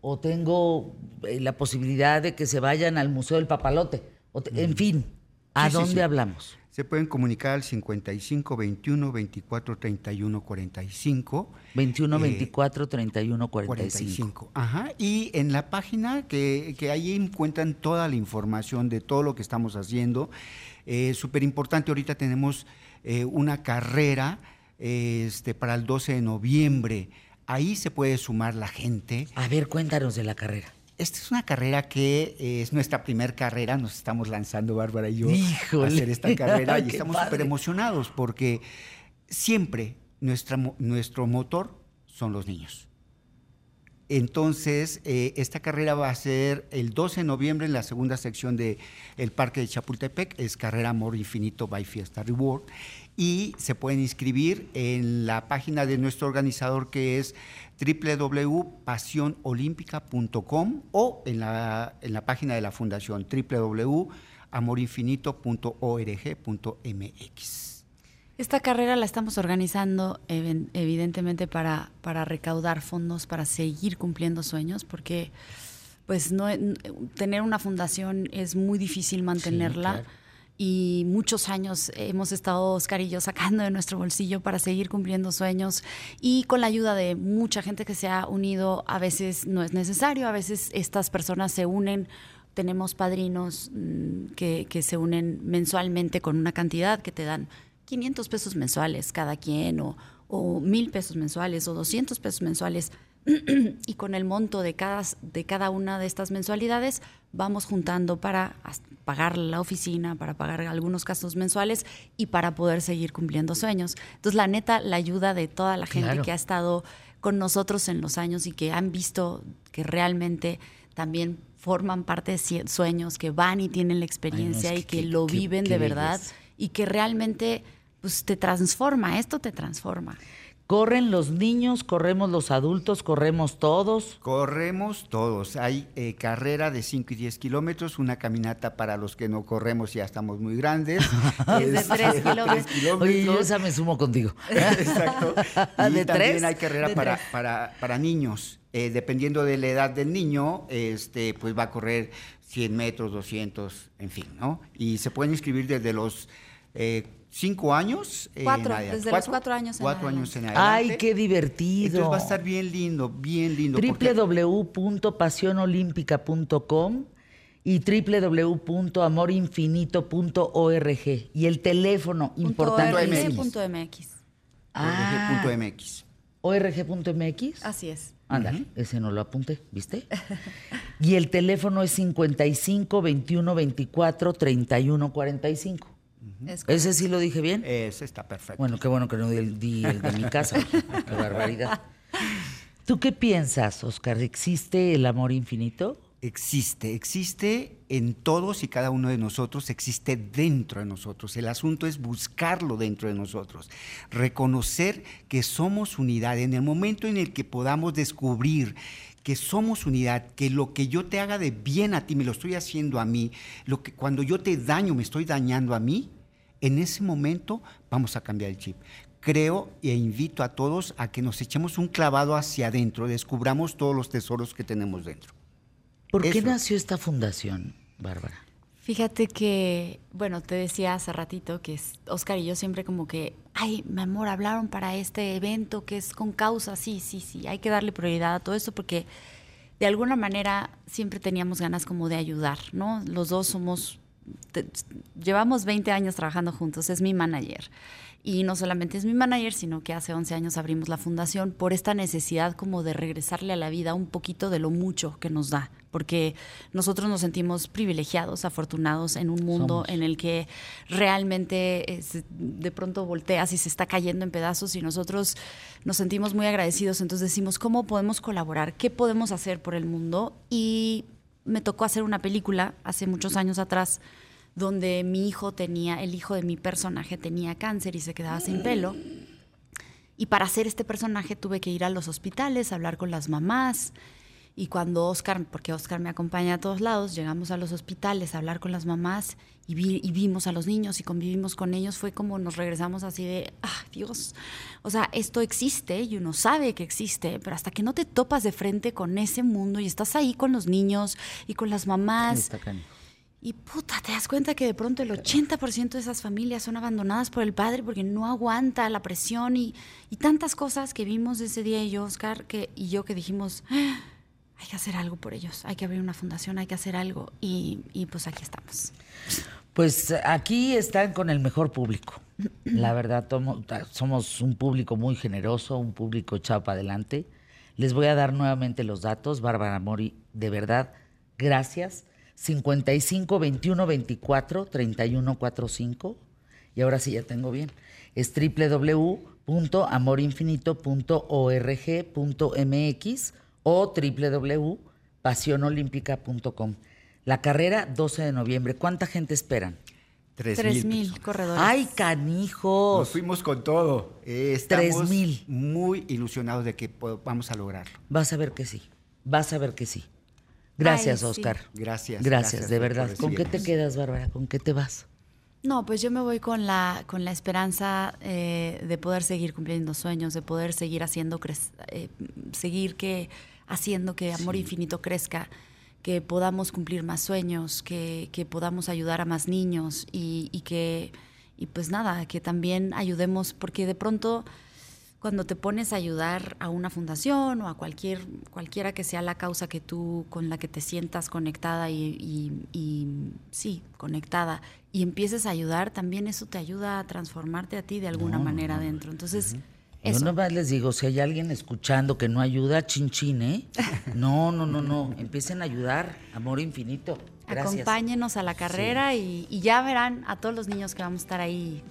O tengo eh, la posibilidad de que se vayan al Museo del Papalote. O te- En fin, ¿a sí, dónde sí. hablamos? Se pueden comunicar al 55 21 24 31 45. 21, Eh, 24, 31, 45. 45. Ajá. Y en la página que, que ahí encuentran toda la información de todo lo que estamos haciendo. Eh, Súper importante, ahorita tenemos eh, una carrera este, para el 12 de noviembre. Ahí se puede sumar la gente. A ver, cuéntanos de la carrera. Esta es una carrera que eh, es nuestra primer carrera, nos estamos lanzando Bárbara y yo Híjole. a hacer esta carrera y estamos súper emocionados porque siempre nuestra, nuestro motor son los niños. Entonces, eh, esta carrera va a ser el 12 de noviembre en la segunda sección del el Parque de Chapultepec, es Carrera Amor Infinito by Fiesta Reward, y se pueden inscribir en la página de nuestro organizador que es www.pasionolímpica.com o en la, en la página de la fundación www.amorinfinito.org.mx. Esta carrera la estamos organizando evidentemente para, para recaudar fondos, para seguir cumpliendo sueños, porque pues no tener una fundación es muy difícil mantenerla. claro. Y muchos años hemos estado Oscar y yo sacando de nuestro bolsillo para seguir cumpliendo sueños. Y con la ayuda de mucha gente que se ha unido, a veces no es necesario, a veces estas personas se unen. Tenemos padrinos mm, que, se unen mensualmente con una cantidad que te dan 500 pesos mensuales cada quien o, o 1000 pesos mensuales o 200 pesos mensuales y con el monto de cada, de cada una de estas mensualidades vamos juntando para pagar la oficina, para pagar algunos gastos mensuales y para poder seguir cumpliendo sueños. Entonces, la neta, la ayuda de toda la gente que ha estado con nosotros en los años y que han visto que realmente también forman parte de sueños, que van y tienen la experiencia y que, lo viven de verdad y que realmente pues, te transforma, esto te transforma. Corren los niños, corremos los adultos, corremos todos. Corremos todos. Hay eh, carrera de 5 y 10 kilómetros, una caminata para los que no corremos, ya estamos muy grandes. de 3 este, kilómetros. Oye, yo esa me sumo contigo. Exacto. Y ¿De también hay carrera para, para, para, niños. Eh, dependiendo de la edad del niño, este, pues va a correr 100 metros, 200, en fin, ¿no? Y se pueden inscribir desde los... Eh, cinco años. Cuatro, desde los cuatro años en Cuatro años en adelante. ¡Ay, qué divertido! Entonces va a estar bien lindo, bien lindo. www.pasionolímpica.com y www.amorinfinito.org y el teléfono importante. .mx. Ah, .mx. org.mx. Así es. Ándale, ese no lo apunté, ¿viste? y el teléfono es 55 21 24 31 45. ¿Ese sí lo dije bien? Ese está perfecto. Bueno, qué bueno que no di el, de mi casa. qué barbaridad. ¿Tú qué piensas, Oscar? ¿Existe el amor infinito? Existe, existe en todos y cada uno de nosotros, existe dentro de nosotros. El asunto es buscarlo dentro de nosotros, reconocer que somos unidad. En el momento en el que podamos descubrir que somos unidad, que lo que yo te haga de bien a ti, me lo estoy haciendo a mí, lo que cuando yo te daño, me estoy dañando a mí, en ese momento vamos a cambiar el chip. Creo e invito a todos a que nos echemos un clavado hacia adentro, descubramos todos los tesoros que tenemos dentro. ¿Por qué nació esta fundación, Bárbara? Fíjate que, bueno, te decía hace ratito que Oscar y yo siempre como que, ay, mi amor, hablaron para este evento que es con causa, sí, sí, sí, hay que darle prioridad a todo esto porque de alguna manera siempre teníamos ganas como de ayudar, ¿no? Los dos somos llevamos 20 años trabajando juntos, es mi manager. Y no solamente es mi manager, sino que hace 11 años abrimos la fundación por esta necesidad como de regresarle a la vida un poquito de lo mucho que nos da, porque nosotros nos sentimos privilegiados, afortunados en un mundo en el que realmente de pronto volteas y se está cayendo en pedazos y nosotros nos sentimos muy agradecidos, entonces decimos, ¿cómo podemos colaborar? ¿Qué podemos hacer por el mundo? Y me tocó hacer una película hace muchos años atrás donde mi hijo tenía, el hijo de mi personaje tenía cáncer y se quedaba sin pelo. Y para hacer este personaje tuve que ir a los hospitales, hablar con las mamás. Y cuando Oscar, porque Oscar me acompaña a todos lados, llegamos a los hospitales a hablar con las mamás y, y vimos a los niños y convivimos con ellos, fue como nos regresamos así de, ah, Dios, o sea, esto existe y uno sabe que existe, pero hasta que no te topas de frente con ese mundo y estás ahí con los niños y con las mamás. Y puta, te das cuenta que de pronto el 80% de esas familias son abandonadas por el padre porque no aguanta la presión y, y tantas cosas que vimos ese día y yo, Oscar, que, y yo que dijimos, ah, hay que hacer algo por ellos, hay que abrir una fundación, hay que hacer algo. Y, y pues aquí estamos. Pues aquí están con el mejor público. La verdad, somos un público muy generoso, un público echado para adelante. Les voy a dar nuevamente los datos. Bárbara Mori, de verdad, gracias 55 21 24 31 45. Y ahora sí ya tengo bien. Es www.amorinfinito.org.mx o www.pasionolímpica.com. La carrera 12 de noviembre. ¿Cuánta gente esperan? Tres, mil, corredores. ¡Ay, canijos! Nos fuimos con todo. Eh, estamos mil. muy ilusionados de que vamos a lograrlo. Vas a ver que sí. Vas a ver que sí. Gracias, Oscar. Gracias, gracias. de verdad. ¿Con qué te quedas, Bárbara? ¿Con qué te vas? No, pues yo me voy con la, con la esperanza eh, de poder seguir cumpliendo sueños, de poder seguir haciendo, eh, seguir que, haciendo que Amor Infinito crezca, que podamos cumplir más sueños, que, que podamos ayudar a más niños y, y que, y pues nada, que también ayudemos, porque de pronto cuando te pones a ayudar a una fundación o a cualquier, cualquiera que sea la causa que tú, con la que te sientas conectada y, y- y, sí, conectada, y empieces a ayudar, también eso te ayuda a transformarte a ti de alguna manera dentro. Entonces, eso. nomás les digo, si hay alguien escuchando que no ayuda, chin chin, ¿eh? No, no, no, no. Empiecen a ayudar. Amor infinito. Gracias. Acompáñenos a la carrera y, y ya verán a todos los niños que vamos a estar ahí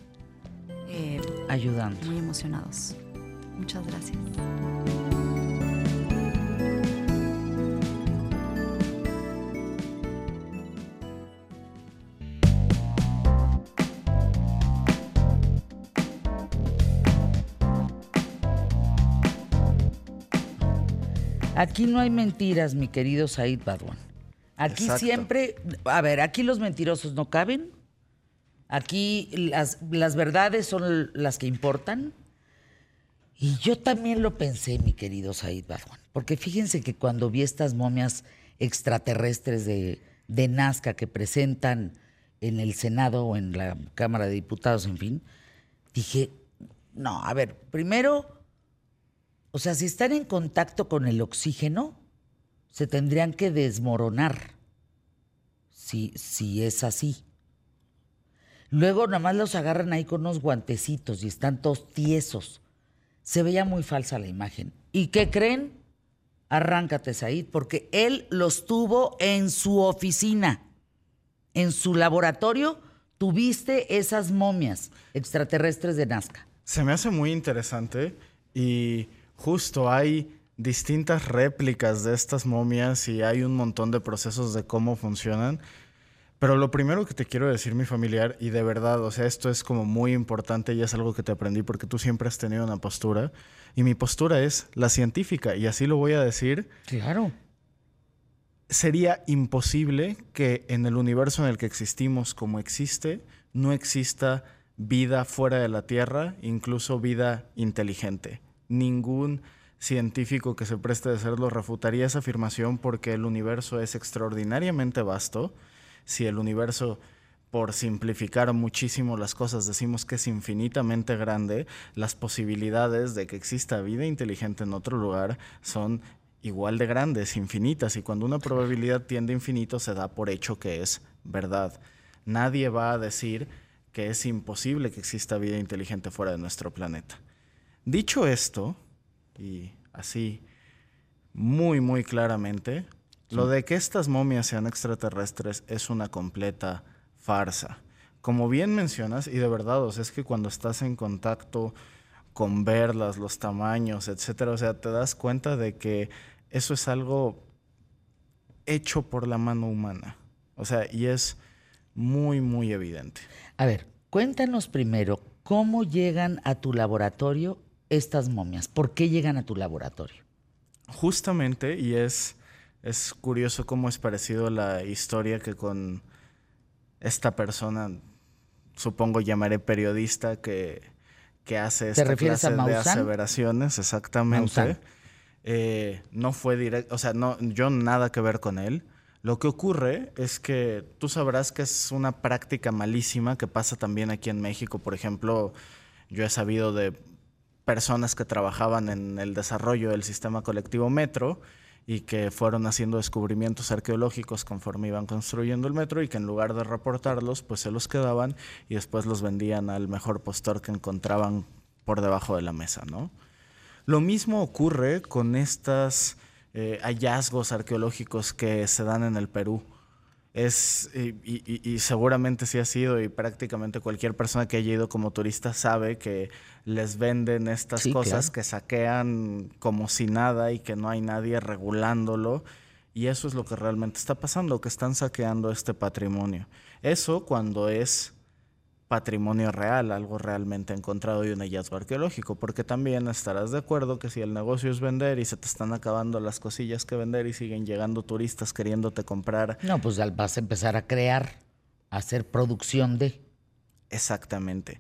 eh, Ayudando. muy emocionados. Muchas gracias. Aquí no hay mentiras, mi querido Said Badwan. Aquí Exacto. siempre, a ver, aquí los mentirosos no caben. Aquí las, las verdades son las que importan. Y yo también lo pensé, mi querido Said Badwan. Porque fíjense que cuando vi estas momias extraterrestres de, de Nazca que presentan en el Senado o en la Cámara de Diputados, en fin, dije, no, a ver, primero, o sea, si están en contacto con el oxígeno, se tendrían que desmoronar. Si, si es así. Luego nada más los agarran ahí con unos guantecitos y están todos tiesos. Se veía muy falsa la imagen. ¿Y qué creen? Arráncate, Said, porque él los tuvo en su oficina. En su laboratorio tuviste esas momias extraterrestres de Nazca. Se me hace muy interesante y justo hay distintas réplicas de estas momias y hay un montón de procesos de cómo funcionan. Pero lo primero que te quiero decir, mi familiar, y de verdad, o sea, esto es como muy importante y es algo que te aprendí porque tú siempre has tenido una postura y mi postura es la científica y así lo voy a decir. Claro. Sería imposible que en el universo en el que existimos como existe, no exista vida fuera de la Tierra, incluso vida inteligente. Ningún científico que se preste de serlo refutaría esa afirmación porque el universo es extraordinariamente vasto. Si el universo, por simplificar muchísimo las cosas, decimos que es infinitamente grande, las posibilidades de que exista vida inteligente en otro lugar son igual de grandes, infinitas, y cuando una probabilidad tiende a infinito se da por hecho que es verdad. Nadie va a decir que es imposible que exista vida inteligente fuera de nuestro planeta. Dicho esto, y así muy, muy claramente, lo de que estas momias sean extraterrestres es una completa farsa. Como bien mencionas, y de verdad, o sea, es que cuando estás en contacto con verlas, los tamaños, etcétera, o sea, te das cuenta de que eso es algo hecho por la mano humana. O sea, y es muy, muy evidente. A ver, cuéntanos primero cómo llegan a tu laboratorio estas momias. ¿Por qué llegan a tu laboratorio? Justamente, y es, es curioso cómo es parecido la historia que con esta persona, supongo llamaré periodista, que, que hace esta a clase de aseveraciones, exactamente. Eh, no fue directo, o sea, no, yo nada que ver con él. Lo que ocurre es que tú sabrás que es una práctica malísima que pasa también aquí en México. Por ejemplo, yo he sabido de personas que trabajaban en el desarrollo del sistema colectivo metro y que fueron haciendo descubrimientos arqueológicos conforme iban construyendo el metro y que en lugar de reportarlos, pues se los quedaban y después los vendían al mejor postor que encontraban por debajo de la mesa, ¿no? Lo mismo ocurre con estos hallazgos arqueológicos que se dan en el Perú. Es, y, y- y seguramente sí ha sido, y prácticamente cualquier persona que haya ido como turista sabe que les venden estas Sí, cosas claro. que saquean como si nada y que no hay nadie regulándolo. Y eso es lo que realmente está pasando, que están saqueando este patrimonio. Eso cuando es patrimonio real, algo realmente encontrado y un hallazgo arqueológico, porque también estarás de acuerdo que si el negocio es vender y se te están acabando las cosillas que vender y siguen llegando turistas queriéndote comprar No, pues vas a empezar a crear, a hacer producción de. Exactamente.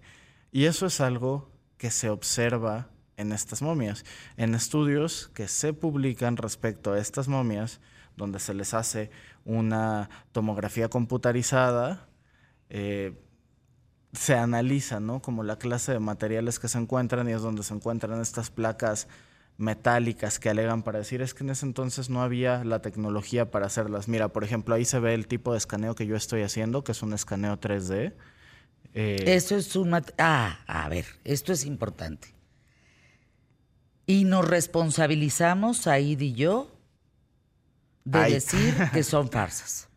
Y eso es algo que se observa en estas momias. En estudios que se publican respecto a estas momias, donde se les hace una tomografía computarizada, eh, se analiza, ¿no? Como la clase de materiales que se encuentran y es donde se encuentran estas placas metálicas que alegan para decir es que en ese entonces no había la tecnología para hacerlas. Mira, por ejemplo, ahí se ve el tipo de escaneo que yo estoy haciendo, que es un escaneo 3D. Eh, esto es un... Ah, a ver, esto es importante. Y nos responsabilizamos, Aid y yo, de decir que son farsas.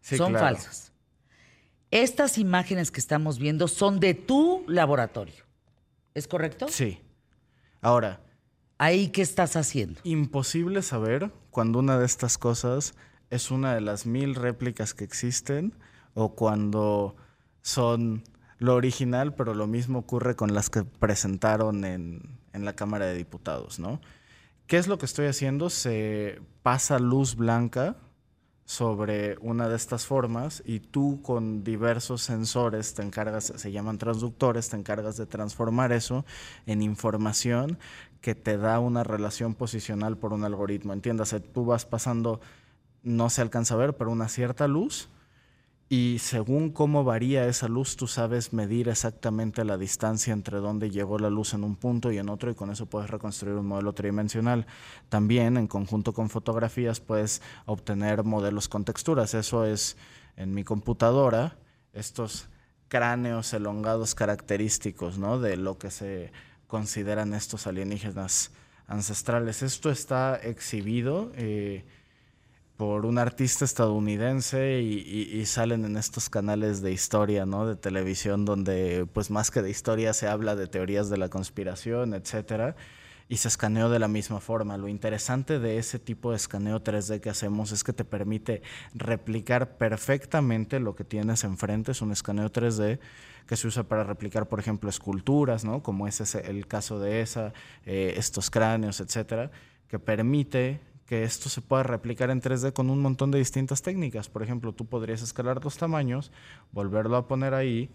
son falsas. Estas imágenes que estamos viendo son de tu laboratorio. ¿Es correcto? Sí. Ahora. ¿Ahí qué estás haciendo? Imposible saber cuando una de estas cosas es una de las mil réplicas que existen o cuando son lo original, pero lo mismo ocurre con las que presentaron en, en la Cámara de Diputados, ¿no? ¿Qué es lo que estoy haciendo? Se pasa luz blanca sobre una de estas formas y tú con diversos sensores te encargas, se llaman transductores, te encargas de transformar eso en información que te da una relación posicional por un algoritmo. Entiéndase, tú vas pasando, no se alcanza a ver, pero una cierta luz y según cómo varía esa luz, tú sabes medir exactamente la distancia entre dónde llegó la luz en un punto y en otro y con eso puedes reconstruir un modelo tridimensional. También en conjunto con fotografías puedes obtener modelos con texturas. Eso es en mi computadora, estos cráneos elongados característicos ¿no? de lo que se consideran estos alienígenas ancestrales. Esto está exhibido. Eh, por un artista estadounidense y, salen en estos canales de historia, ¿no? De televisión donde pues más que de historia se habla de teorías de la conspiración, etcétera, y se escaneó de la misma forma. Lo interesante de ese tipo de escaneo 3D que hacemos es que te permite replicar perfectamente lo que tienes enfrente, es un escaneo 3D que se usa para replicar, por ejemplo, esculturas, ¿no? Como es el caso de esa, eh, estos cráneos, etcétera, que permite que esto se pueda replicar en 3D con un montón de distintas técnicas. Por ejemplo, tú podrías escalar dos tamaños, volverlo a poner ahí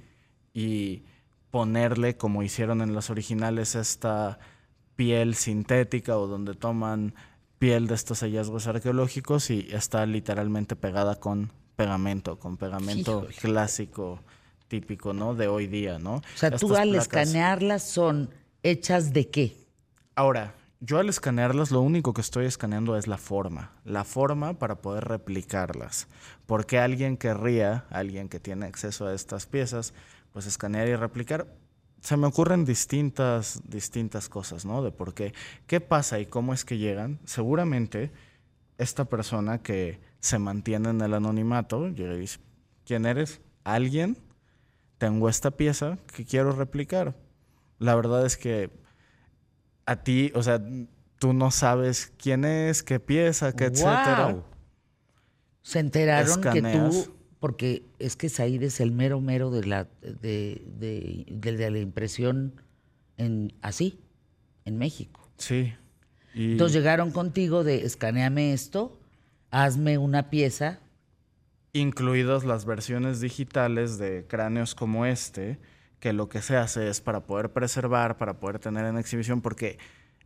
y ponerle, como hicieron en las originales, esta piel sintética o donde toman piel de estos hallazgos arqueológicos y está literalmente pegada con pegamento, con pegamento clásico, típico, ¿no? De hoy día, ¿no? O sea, tú al escanearlas son hechas de qué? Ahora, yo al escanearlas lo único que estoy escaneando es la forma, la forma para poder replicarlas. Porque alguien querría, alguien que tiene acceso a estas piezas, pues escanear y replicar. Se me ocurren distintas, distintas cosas, ¿no? De por qué. ¿Qué pasa y cómo es que llegan? Seguramente esta persona que se mantiene en el anonimato llega y dice, ¿quién eres? ¿Alguien? Tengo esta pieza que quiero replicar. La verdad es que a ti, o sea, tú no sabes quién es, qué pieza, qué etcétera. Se enteraron que tú, porque es que Said es el mero mero de la, de, de, la impresión en, así, en México. Sí. Entonces llegaron contigo de escaneame esto, hazme una pieza. Incluidas las versiones digitales de cráneos como este, que lo que se hace es para poder preservar, para poder tener en exhibición, porque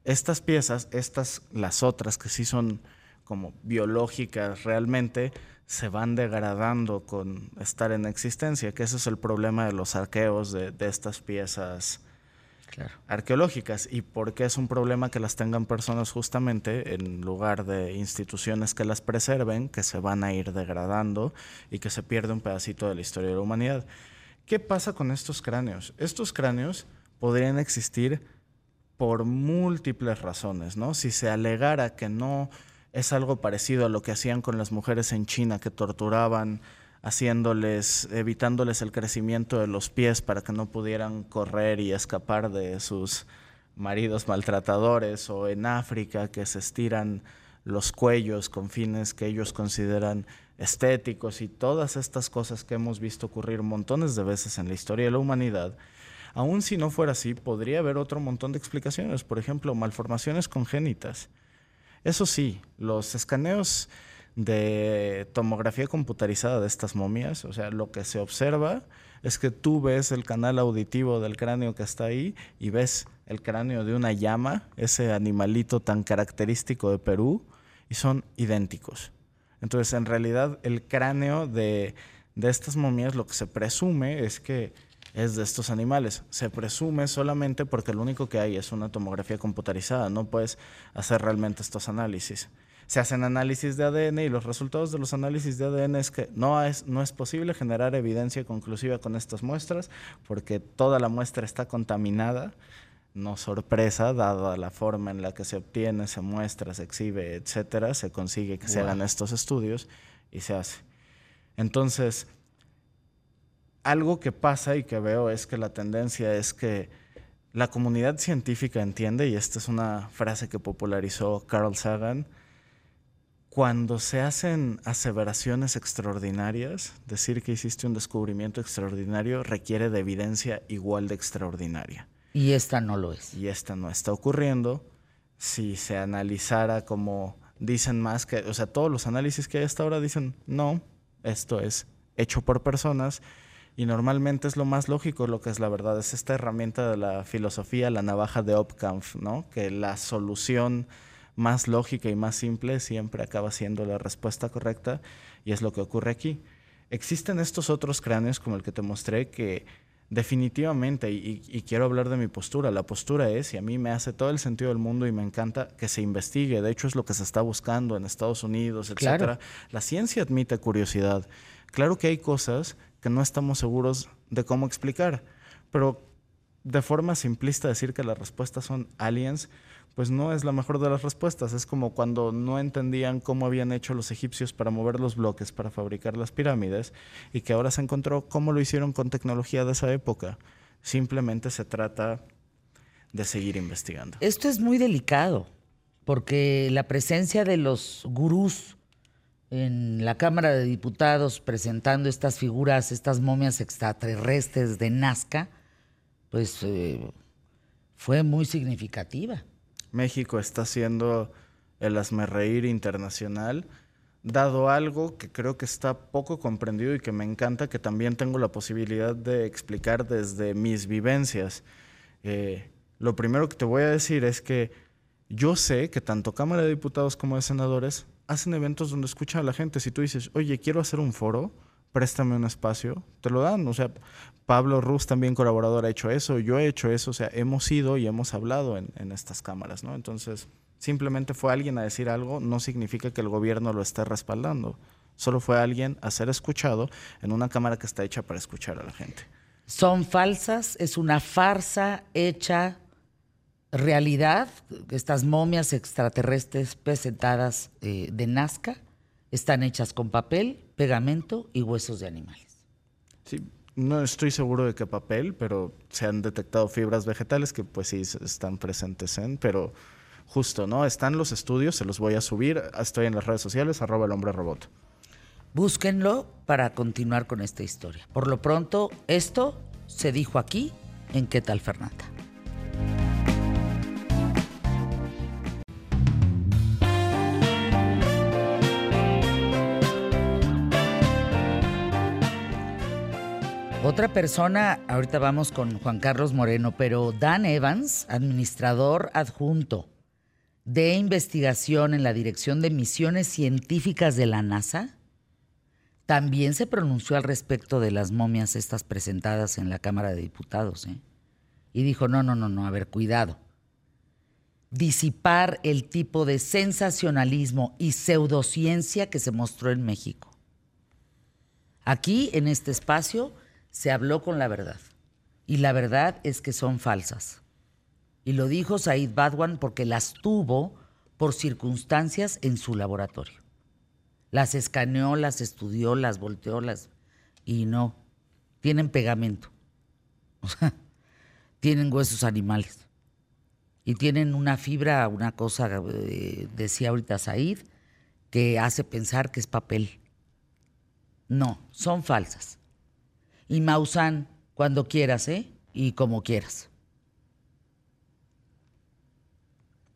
estas piezas, estas, las otras que sí son como biológicas realmente, se van degradando con estar en existencia, que ese es el problema de los arqueos de, estas piezas arqueológicas. ¿Y por qué es un problema que las tengan personas justamente en lugar de instituciones que las preserven, que se van a ir degradando y que se pierde un pedacito de la historia de la humanidad? ¿Qué pasa con estos cráneos? Estos cráneos podrían existir por múltiples razones, ¿no? Si se alegara que no es algo parecido a lo que hacían con las mujeres en China, que torturaban haciéndoles, evitándoles el crecimiento de los pies para que no pudieran correr y escapar de sus maridos maltratadores, o en África que se estiran los cuellos con fines que ellos consideran estéticos y todas estas cosas que hemos visto ocurrir montones de veces en la historia de la humanidad, aun si no fuera así, podría haber otro montón de explicaciones, por ejemplo, malformaciones congénitas. Eso sí, los escaneos de tomografía computarizada de estas momias, o sea, lo que se observa es que tú ves el canal auditivo del cráneo que está ahí y ves el cráneo de una llama, ese animalito tan característico de Perú, y son idénticos. Entonces, en realidad, el cráneo de, de estas momias lo que se presume es que es de estos animales. Se presume solamente porque lo único que hay es una tomografía computarizada. No puedes hacer realmente estos análisis. Se hacen análisis de ADN y los resultados de los análisis de ADN es que no es, no es posible generar evidencia conclusiva con estas muestras porque toda la muestra está contaminada. No sorpresa, dada la forma en la que se obtiene, se muestra, se exhibe, etcétera, se consigue que se hagan estos estudios y se hace. Entonces, algo que pasa y que veo es que la tendencia es que la comunidad científica entiende, y esta es una frase que popularizó Carl Sagan, cuando se hacen aseveraciones extraordinarias, decir que hiciste un descubrimiento extraordinario requiere de evidencia igual de extraordinaria. Y esta no lo es. Y esta no está ocurriendo. Si se analizara como dicen más que, o sea, todos los análisis que hay hasta ahora dicen, no, esto es hecho por personas y normalmente es lo más lógico lo que es la verdad. Es esta herramienta de la filosofía, la navaja de Opkampf, ¿no? Que la solución más lógica y más simple siempre acaba siendo la respuesta correcta y es lo que ocurre aquí. Existen estos otros cráneos como el que te mostré que definitivamente, y, y, quiero hablar de mi postura, la postura es, y a mí me hace todo el sentido del mundo y me encanta que se investigue, de hecho es lo que se está buscando en Estados Unidos, etc. Claro. La ciencia admite curiosidad. Claro que hay cosas que no estamos seguros de cómo explicar. Pero de forma simplista decir que las respuestas son aliens, pues no es la mejor de las respuestas. Es como cuando no entendían cómo habían hecho los egipcios para mover los bloques, para fabricar las pirámides, y que ahora se encontró cómo lo hicieron con tecnología de esa época. Simplemente se trata de seguir investigando. Esto es muy delicado, porque la presencia de los gurús en la Cámara de Diputados presentando estas figuras, estas momias extraterrestres de Nazca, pues eh, fue muy significativa. México está siendo el asmerreír internacional, dado algo que creo que está poco comprendido y que me encanta, que también tengo la posibilidad de explicar desde mis vivencias. Eh, lo primero que te voy a decir es que yo sé que tanto Cámara de Diputados como de Senadores hacen eventos donde escuchan a la gente. Si tú dices, oye, quiero hacer un foro, préstame un espacio, te lo dan. O sea, Pablo Ruz, también colaborador, ha hecho eso, yo he hecho eso, o sea, hemos ido y hemos hablado en, estas cámaras, ¿no? Entonces, simplemente fue alguien a decir algo, no significa que el gobierno lo esté respaldando. Solo fue alguien a ser escuchado en una cámara que está hecha para escuchar a la gente. Son falsas, es una farsa hecha realidad, estas momias extraterrestres presentadas eh, de Nazca están hechas con papel, pegamento y huesos de animales. Sí, no estoy seguro de qué papel, pero se han detectado fibras vegetales que pues sí están presentes en, pero justo, ¿no? Están los estudios, se los voy a subir, estoy en las redes sociales, arroba el hombre robot. Búsquenlo para continuar con esta historia. Por lo pronto, esto se dijo aquí en ¿Qué tal Fernanda? Otra persona, ahorita vamos con Juan Carlos Moreno, pero Dan Evans, administrador adjunto de investigación en la Dirección de Misiones Científicas de la NASA, también se pronunció al respecto de las momias estas presentadas en la Cámara de Diputados. ¿eh? Y dijo, no, no, no, no, a ver, cuidado. Disipar el tipo de sensacionalismo y pseudociencia que se mostró en México. Aquí, en este espacio, se habló con la verdad. Y la verdad es que son falsas. Y lo dijo Said Badwan porque las tuvo por circunstancias en su laboratorio. Las escaneó, las estudió, las volteó, las... Y no, tienen pegamento. O sea, tienen huesos animales. Y tienen una fibra, una cosa, eh, decía ahorita Said, que hace pensar que es papel. No, son falsas. Y Maussan, cuando quieras, ¿eh? Y como quieras.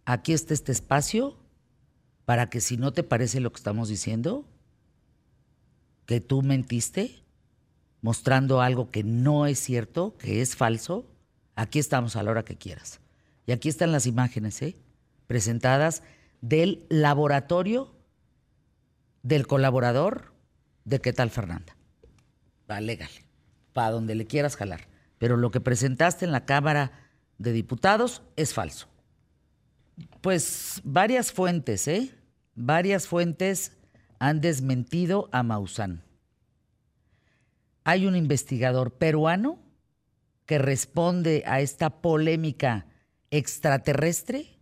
Aquí está este espacio para que si no te parece lo que estamos diciendo, que tú mentiste, mostrando algo que no es cierto, que es falso, aquí estamos a la hora que quieras. Y aquí están las imágenes, ¿eh? Presentadas del laboratorio del colaborador de qué tal Fernanda. Va, legal. Para donde le quieras jalar. Pero lo que presentaste en la Cámara de Diputados es falso. Pues varias fuentes, ¿eh? Varias fuentes han desmentido a Maussan. Hay un investigador peruano que responde a esta polémica extraterrestre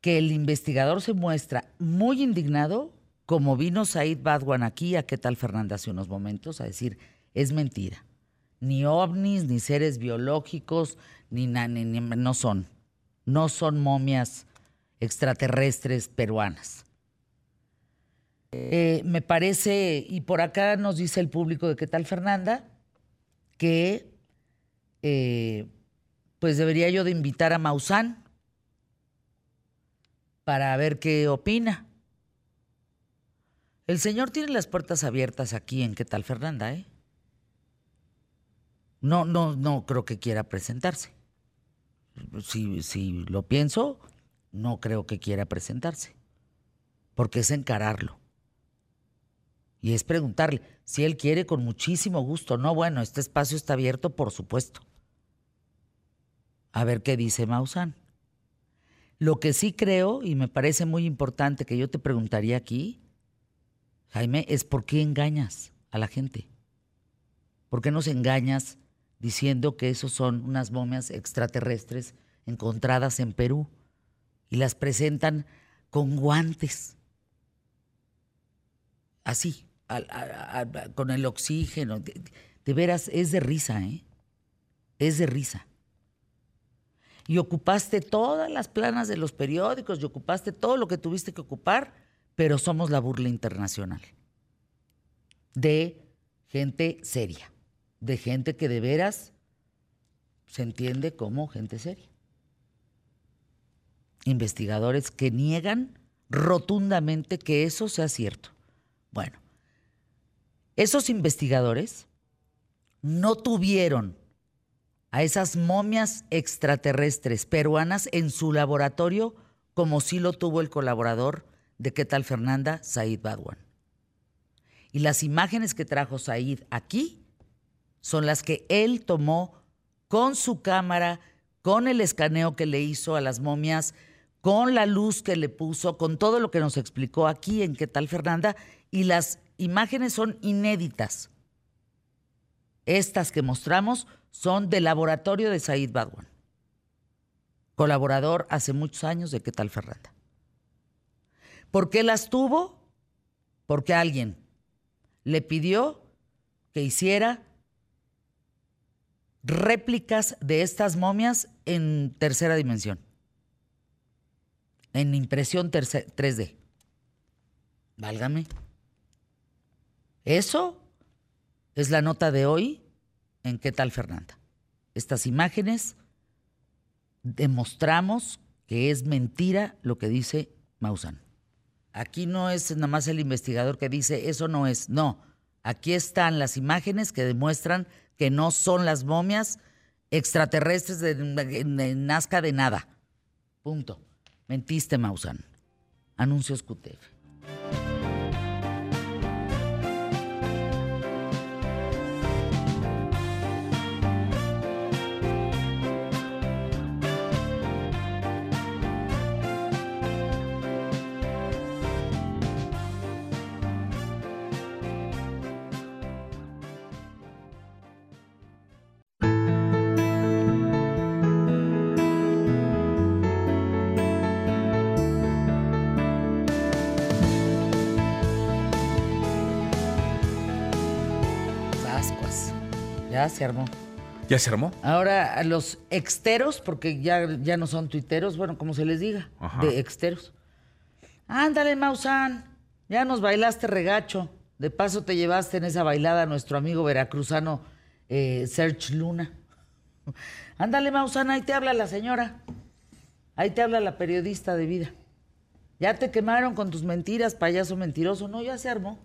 que el investigador se muestra muy indignado, como vino Said Badwan aquí a qué tal Fernanda hace unos momentos, a decir, es mentira. Ni ovnis, ni seres biológicos, ni, ni no son. No son momias extraterrestres peruanas. Eh, me parece, y por acá nos dice el público de qué tal Fernanda, que eh, pues debería yo de invitar a Maussan para ver qué opina. El señor tiene las puertas abiertas aquí en qué tal Fernanda, ¿eh? No, no, no creo que quiera presentarse. Si, si lo pienso, no creo que quiera presentarse. Porque es encararlo. Y es preguntarle, si él quiere, con muchísimo gusto. No, bueno, este espacio está abierto, por supuesto. A ver qué dice Maussan. Lo que sí creo, y me parece muy importante que yo te preguntaría aquí, Jaime, es por qué engañas a la gente. ¿Por qué nos engañas diciendo que esos son unas momias extraterrestres encontradas en Perú y las presentan con guantes? Así, con el oxígeno. De, veras, es de risa, ¿eh? Es de risa. Y ocupaste todas las planas de los periódicos y ocupaste todo lo que tuviste que ocupar, pero somos la burla internacional. De gente seria, de gente que de veras se entiende como gente seria. Investigadores que niegan rotundamente que eso sea cierto. Bueno, esos investigadores no tuvieron a esas momias extraterrestres peruanas en su laboratorio como sí lo tuvo el colaborador de qué tal Fernanda, Said Badwan. Y las imágenes que trajo Said aquí son las que él tomó con su cámara, con el escaneo que le hizo a las momias, con la luz que le puso, con todo lo que nos explicó aquí en qué tal Fernanda, y las imágenes son inéditas. Estas que mostramos son del laboratorio de Said Badwan, colaborador hace muchos años de qué tal Fernanda. ¿Por qué las tuvo? Porque alguien le pidió que hiciera réplicas de estas momias en tercera dimensión, en impresión 3D. Válgame. Eso es la nota de hoy en ¿Qué tal Fernanda? Estas imágenes demostramos que es mentira lo que dice Maussan. Aquí no es nada más el investigador que dice eso no es, no. Aquí están las imágenes que demuestran que no son las momias extraterrestres de, Nazca de nada. Punto. Mentiste, Maussan. Anuncios QTF. Ya se armó. ¿Ya se armó? Ahora, a los exteros, porque ya, ya no son tuiteros, bueno, como se les diga, de exteros. Ándale, Maussan, ya nos bailaste regacho. De paso te llevaste en esa bailada a nuestro amigo veracruzano eh, Serge Luna. Ándale, Maussan, ahí te habla la señora. Ahí te habla la periodista de vida. Ya te quemaron con tus mentiras, payaso mentiroso. No, ya se armó.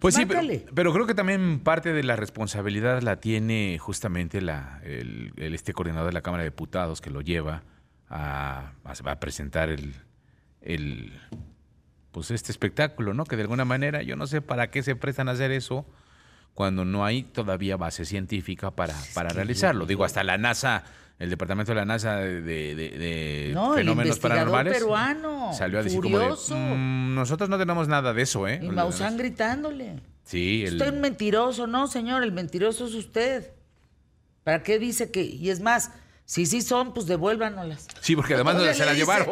Pues sí, pero, creo que también parte de la responsabilidad la tiene justamente la, el, este coordinador de la Cámara de Diputados que lo lleva a, a, presentar el, el, pues este espectáculo, ¿no? Que de alguna manera yo no sé para qué se prestan a hacer eso cuando no hay todavía base científica para, para realizarlo. Digo, hasta la NASA, el departamento de la NASA de, de- de No, el fenómenos investigador paranormales peruano, salió a decir como de, furioso. "Mm, nosotros no tenemos nada de eso, ¿eh? Y Maussan gritándole. Sí, el- Usted es un mentiroso, no, señor, el mentiroso es usted. ¿Para qué dice que.? Y es más, si sí son, pues devuélvanoslas. Sí, porque además no se las llevaron.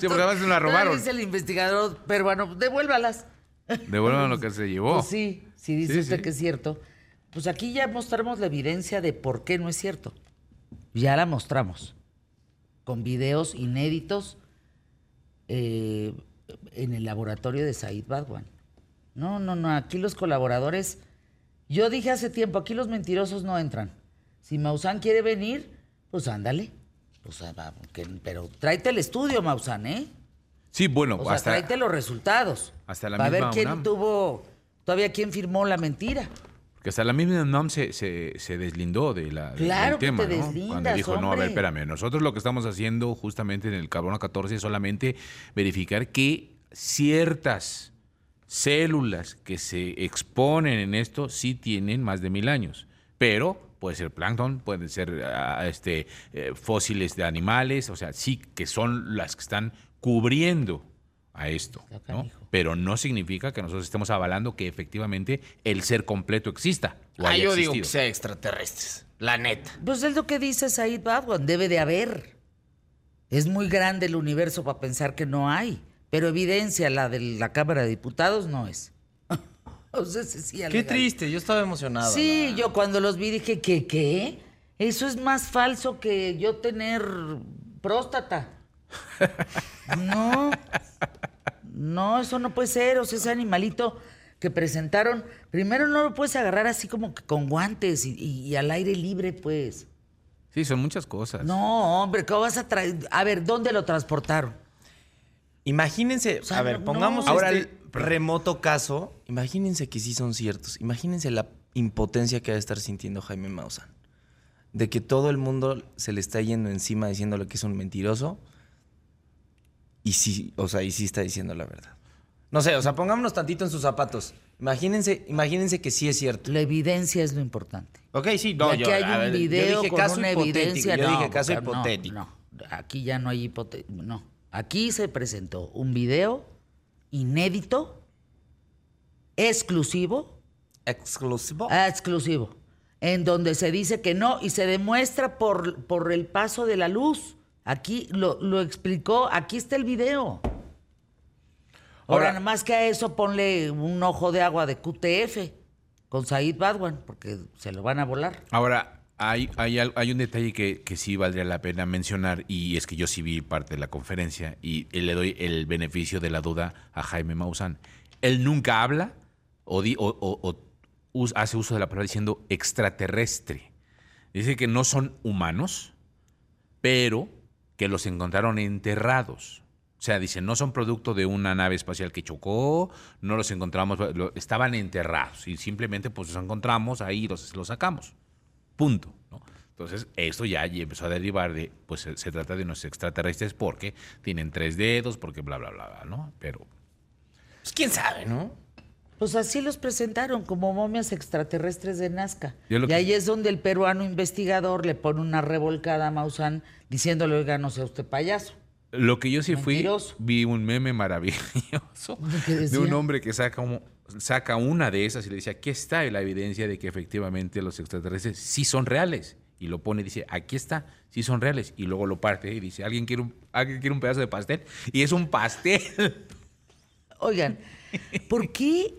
Sí, porque además se las robaron. Dice el investigador peruano, devuélvalas. Devuelvan lo que se llevó. Pues sí, si dice Sí, usted sí. que es cierto. Pues aquí ya mostramos la evidencia de por qué no es cierto. Ya la mostramos. Con videos inéditos eh, en el laboratorio de Said Badwan. No, no, no. Aquí los colaboradores. Yo dije hace tiempo, aquí los mentirosos no entran. Si Maussan quiere venir, pues ándale. Pues, que- pero tráete el estudio, Maussan, ¿eh? Sí, bueno, O sea, hasta, tráete los resultados. hasta la Para ver misma quién UNAM. tuvo, todavía quién firmó la mentira. Que hasta la misma UNAM se, se, se deslindó de la, Claro del que tema, te ¿no? deslindas, Cuando dijo, no, a ver, espérame, nosotros lo que estamos haciendo justamente en el carbono 14 es solamente verificar que ciertas células que se exponen en esto sí tienen más de mil años, pero puede ser plancton, pueden ser ah, este, eh, fósiles de animales, o sea, sí que son las que están cubriendo a esto, ¿no? Pero no significa que nosotros estemos avalando que efectivamente el ser completo exista. o Ah, haya yo digo que sea extraterrestres. La neta. Pues es lo que dice Said Badwan, debe de haber. Es muy grande el universo para pensar que no hay, pero evidencia la de la Cámara de Diputados no es. o sea, ese sí Qué triste, yo estaba emocionado. Sí, la- yo cuando los vi dije, ¿qué? ¿Qué? Eso es más falso que yo tener próstata. No, no, eso no puede ser. O sea, ese animalito que presentaron, primero no lo puedes agarrar así como que con guantes y, y- y al aire libre, pues. Sí, son muchas cosas. No, hombre, ¿cómo vas a traer? A ver, ¿dónde lo transportaron? Imagínense, O sea, a ver, no- pongamos no. ahora Este- el remoto caso. Imagínense que sí son ciertos. Imagínense la impotencia que va a estar sintiendo Jaime Maussan. De que todo el mundo se le está yendo encima diciéndole que es un mentiroso. Y sí, o sea, y sí está diciendo la verdad. No sé, o sea, pongámonos tantito en sus zapatos. Imagínense, imagínense que sí es cierto. La evidencia es lo importante. Ok, sí, no, aquí yo, hay un ver, yo video dije con caso una hipotético. evidencia. Yo no, dije caso no, hipotético. No, aquí ya no hay hipotético. No, aquí se presentó un video inédito, exclusivo, Exclusivo. ah, exclusivo, en donde se dice que no y se demuestra por, por el paso de la luz. Aquí lo, lo explicó, aquí está el video. Ahora, Ahora- más que a eso ponle un ojo de agua de QTF con Said Badwan, porque se lo van a volar. Ahora, hay, hay, hay un detalle que, que sí valdría la pena mencionar y es que yo sí vi parte de la conferencia y le doy el beneficio de la duda a Jaime Maussan. Él nunca habla o, di- o- o- o us- hace uso de la palabra diciendo extraterrestre. Dice que no son humanos, pero que los encontraron enterrados. O sea, dice, no son producto de una nave espacial que chocó, no los encontramos, estaban enterrados y simplemente pues los encontramos ahí y los, los sacamos. Punto. Entonces, esto ya empezó a derivar de, pues se, se trata de unos extraterrestres porque tienen tres dedos, porque bla, bla, bla, bla, ¿no? Pero Pues quién sabe, ¿no? Pues así los presentaron como momias extraterrestres de Nazca. Y que- ahí es donde el peruano investigador le pone una revolcada a Maussan diciéndole, oiga, no sea usted payaso. Lo que yo sí fui, Mentiroso. vi un meme maravilloso ¿Qué de un hombre que saca, un- saca una de esas y le dice, aquí está la evidencia de que efectivamente los extraterrestres sí son reales. Y lo pone y dice, aquí está, sí son reales. Y luego lo parte y dice, ¿alguien quiere un, ¿alguien quiere un pedazo de pastel? Y es un pastel. Oigan, ¿por qué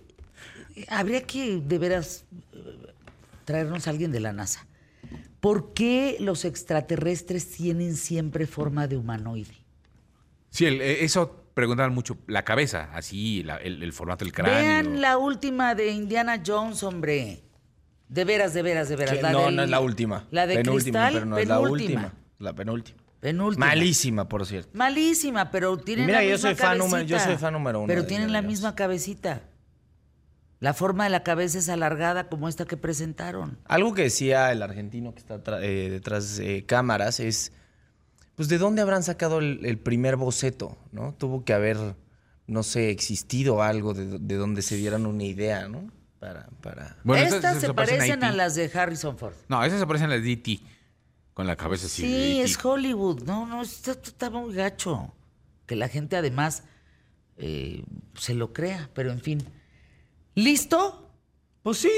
habría que de veras traernos a alguien de la NASA? ¿Por qué los extraterrestres tienen siempre forma de humanoide? Sí, el- eh, eso preguntaban mucho. La cabeza, así, la- el, el formato del cráneo. Vean la última de Indiana Jones, hombre. De veras, de veras, de veras. La no, del- no es la última. La de penúltima, cristal, pero no es la última. La penúltima. Penúltima. Malísima, por cierto. Malísima, pero tienen mira, la yo misma soy fan número- yo soy fan número uno Pero tienen Indiana la Jones. misma cabecita. La forma de la cabeza es alargada como esta que presentaron. Algo que decía el argentino que está eh, detrás de cámaras es, pues, ¿de dónde habrán sacado el, el primer boceto? ¿no? Tuvo que haber no sé, existido algo de, de donde se dieran una idea, ¿no? Para, para... Bueno, Estas se parecen a Haití. las de Harrison Ford. No, esas se parecen a las de E.T. Con la cabeza así. Sí, de E es. Hollywood. No, no, está, está muy gacho. Que la gente además eh, se lo crea, pero en fin. ¿Listo? Pues sí,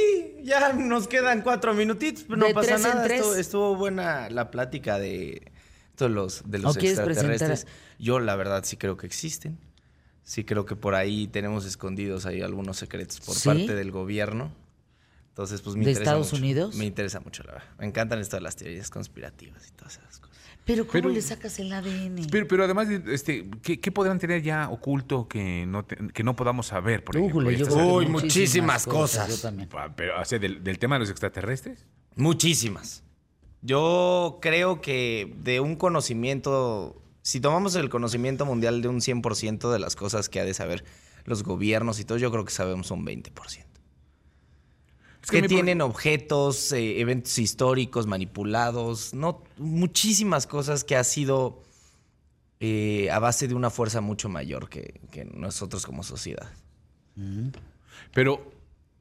ya nos quedan cuatro minutitos, pero no De pasa nada. Estuvo, estuvo buena la plática de todos los, de los ¿O quieres extraterrestres. Yo la verdad sí creo que existen. Sí creo que por ahí tenemos escondidos ahí algunos secretos por ¿Sí? parte del gobierno. Entonces, pues me ¿De interesa Estados mucho. Unidos? Me interesa mucho, la verdad. Me encantan estas las teorías conspirativas y todas esas cosas. Pero ¿cómo Pero- le sacas el ADN? Pero, pero además, este, ¿qué, qué podrán tener ya oculto que no, te- que no podamos saber? Por ejemplo, Uy, muchísimas cosas. Yo también. Ah, Pero, o sea, del, del tema de los extraterrestres. Muchísimas. Yo creo que de un conocimiento, si tomamos el conocimiento mundial de un 100% de las cosas que ha de saber los gobiernos y todo, yo creo que sabemos un 20%. Es que pro- tienen objetos, eh, eventos históricos manipulados, no, muchísimas cosas que ha sido eh, a base de una fuerza mucho mayor que, que nosotros como sociedad. Pero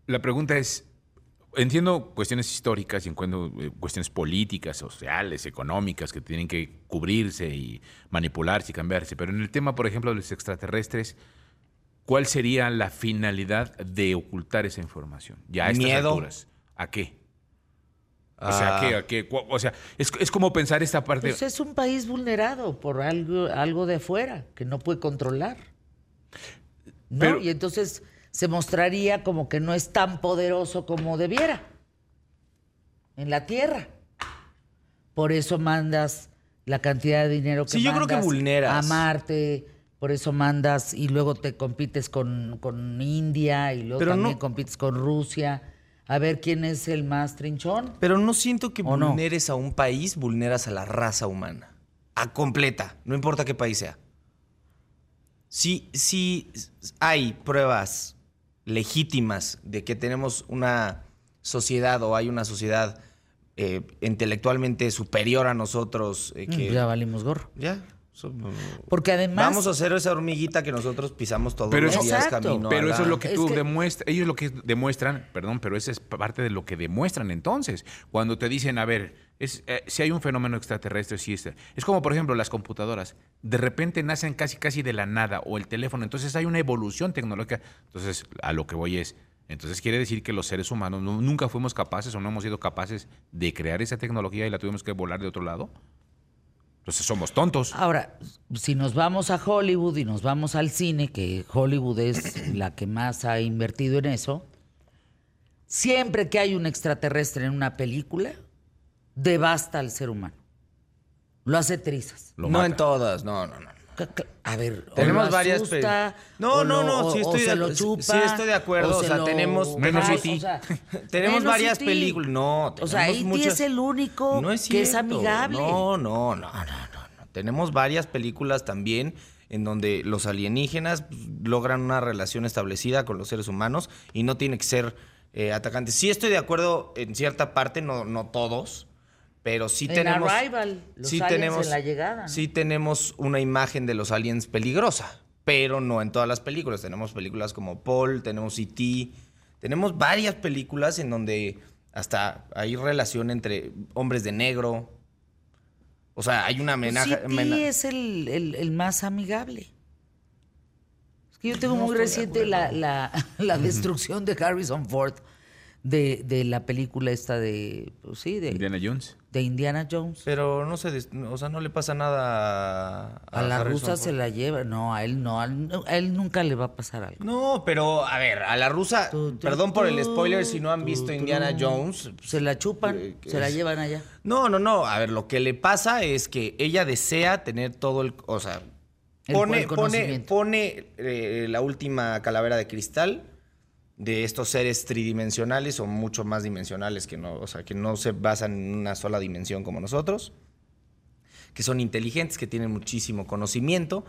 la pregunta es, entiendo cuestiones históricas y entiendo eh, cuestiones políticas, sociales, económicas que tienen que cubrirse y manipularse y cambiarse, pero en el tema, por ejemplo, de los extraterrestres, ¿cuál sería la finalidad de ocultar esa información? Ya a estas Miedo. alturas. ¿A qué? O sea, ¿a qué? ¿A qué? O sea, es, es como pensar esta parte... Pues es un país vulnerado por algo, algo de afuera que no puede controlar. ¿No? Pero- y entonces se mostraría como que no es tan poderoso como debiera en la tierra. Por eso mandas la cantidad de dinero que Sí, yo creo que mandas vulneras. a Marte, por eso mandas y luego te compites con, con India y luego Pero también no- compites con Rusia. A ver quién es el más trinchón. Pero no siento que vulneres a un país, vulneras a la raza humana. A completa, no importa qué país sea. Si, si hay pruebas legítimas de que tenemos una sociedad o hay una sociedad eh, intelectualmente superior a nosotros, eh, que... Mm, Ya valimos gorro. ya, Porque además... Vamos a hacer esa hormiguita que nosotros pisamos todos Pero los eso- días Exacto. camino Pero eso es lo que Es tú que- demuestras, ellos lo que demuestran, perdón, pero esa es parte de lo que demuestran entonces. Cuando te dicen, a ver, es, eh, si hay un fenómeno extraterrestre, sí es. Es como, por ejemplo, las computadoras. De repente nacen casi, casi de la nada, o el teléfono. Entonces hay una evolución tecnológica. Entonces, a lo que voy es. Entonces quiere decir que los seres humanos no- nunca fuimos capaces o no hemos sido capaces de crear esa tecnología y la tuvimos que volar de otro lado. Entonces somos tontos. Ahora, si nos vamos a Hollywood y nos vamos al cine, que Hollywood es la que más ha invertido en eso, siempre que hay un extraterrestre en una película, devasta al ser humano. Lo hace trizas. Lo no mata. en todas, no, no, no. A ver, o Tenemos lo varias asusta, No, o no, no, o- sí o estoy se de- lo sí chupa, estoy de acuerdo, o se sea, lo tenemos- Menos o sea, Tenemos menos varias películas. No, O sea, E.T. muchas- es el único No es que es amigable. No, no, no, no, no, no. Tenemos varias películas también en donde los alienígenas pues, logran una relación establecida con los seres humanos y no tiene que ser eh, atacantes. Sí estoy de acuerdo en cierta parte, no, no todos, pero sí En tenemos... Arrival, los aliens en la llegada, ¿no? Sí tenemos una imagen de los aliens peligrosa, pero no en todas las películas. Tenemos películas como Paul, tenemos E.T., tenemos varias películas en donde hasta hay relación entre hombres de negro. O sea, hay una Pues amenaza. sí, amena- es el, el- el más amigable. Es que yo tengo No muy reciente la, la- la destrucción de Harrison Ford de, de la película esta de, pues sí, de, Indiana Jones. De Indiana Jones. Pero no se, o sea, no le pasa nada a, A la Harrison rusa Ford. se la lleva. No, a él no. A él, a él nunca le va a pasar algo. No, pero a ver, a la rusa, perdón por el spoiler si no han visto Indiana. Jones, Se la chupan, Eh, se la llevan allá. No, no, no. A ver, lo que le pasa es que ella desea tener todo el. O sea, El- pone, el pone, pone eh, la última calavera de cristal de estos seres tridimensionales o mucho más dimensionales que no, o sea, que no se basan en una sola dimensión como nosotros, que son inteligentes, que tienen muchísimo conocimiento,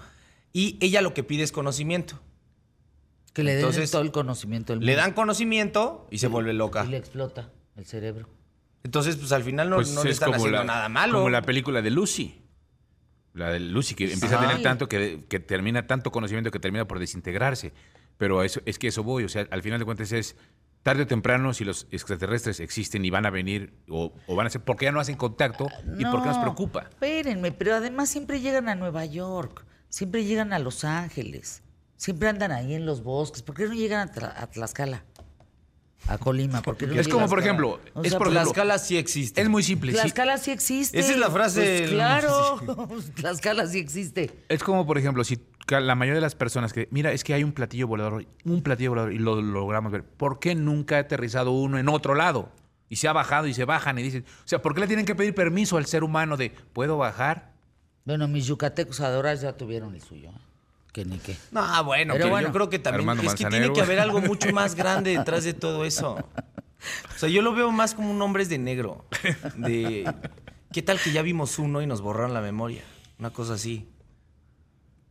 y ella lo que pide es conocimiento. Que le den Entonces, todo el conocimiento del Le mundo. dan conocimiento y se vuelve loca. Y le explota el cerebro. Entonces, pues al final no, Pues no le es están como haciendo la, nada malo. Como la película de Lucy. La de Lucy, que empieza a tener tanto que, que termina, tanto conocimiento que termina por desintegrarse. Pero eso, es que eso voy, o sea, al final de cuentas es tarde o temprano, si los extraterrestres existen y van a venir o, o van a ser, ¿por qué ya no hacen contacto y por qué nos No, preocupa? Espérenme, pero además siempre llegan a Nueva York, siempre llegan a Los Ángeles, siempre andan ahí en los bosques. ¿Por qué no llegan a, Tla- a Tlaxcala? A Colima, ¿por qué no Es como, por ejemplo, O es sea, por pues, ejemplo, Tlaxcala sí existe. Es muy simple. Tlaxcala sí existe. Esa es la frase Pues del- claro, Tlaxcala sí existe. Es como, por ejemplo, si la mayoría de las personas que, mira, es que hay un platillo volador, un platillo volador y lo logramos ver, ¿por qué nunca ha aterrizado uno en otro lado? Y se ha bajado y se bajan y dicen, o sea, ¿por qué le tienen que pedir permiso al ser humano de, ¿puedo bajar? Bueno, mis yucatecos adoras ya tuvieron el suyo. ¿eh? Que ni qué. No, bueno, Pero pero, bueno. yo creo que también Armando es que tiene que haber algo mucho más grande detrás de todo eso. O sea, yo lo veo más como un hombres de negro. De ¿qué tal que ya vimos uno y nos borraron la memoria? Una cosa así.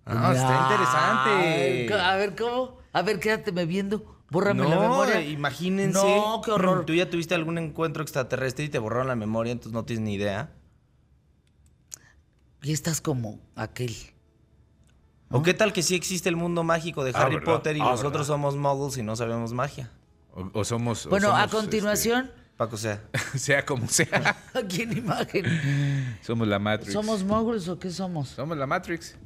Ah, está Ay, interesante. A ver, ¿cómo? A ver, quédateme viendo. Bórrame la memoria. imagínense. No, qué horror. Tú ya tuviste algún encuentro extraterrestre y te borraron la memoria, entonces no tienes ni idea. Y estás como aquel. ¿O qué tal que sí existe el mundo mágico de Ah, Harry ¿verdad? Potter y Ah, nosotros ¿verdad? somos muggles y no sabemos magia? O, o somos... o Bueno, a somos, continuación, Paco sea. este, sea como sea, aquí en imagen. somos la Matrix. ¿Somos moguls o qué somos? Somos la Matrix.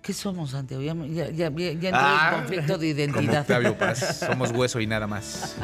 ¿Qué somos, Santiago? Ya, ya, ya, ya entré Ah. en conflicto de Como identidad. Octavio Paz. Somos hueso y nada más.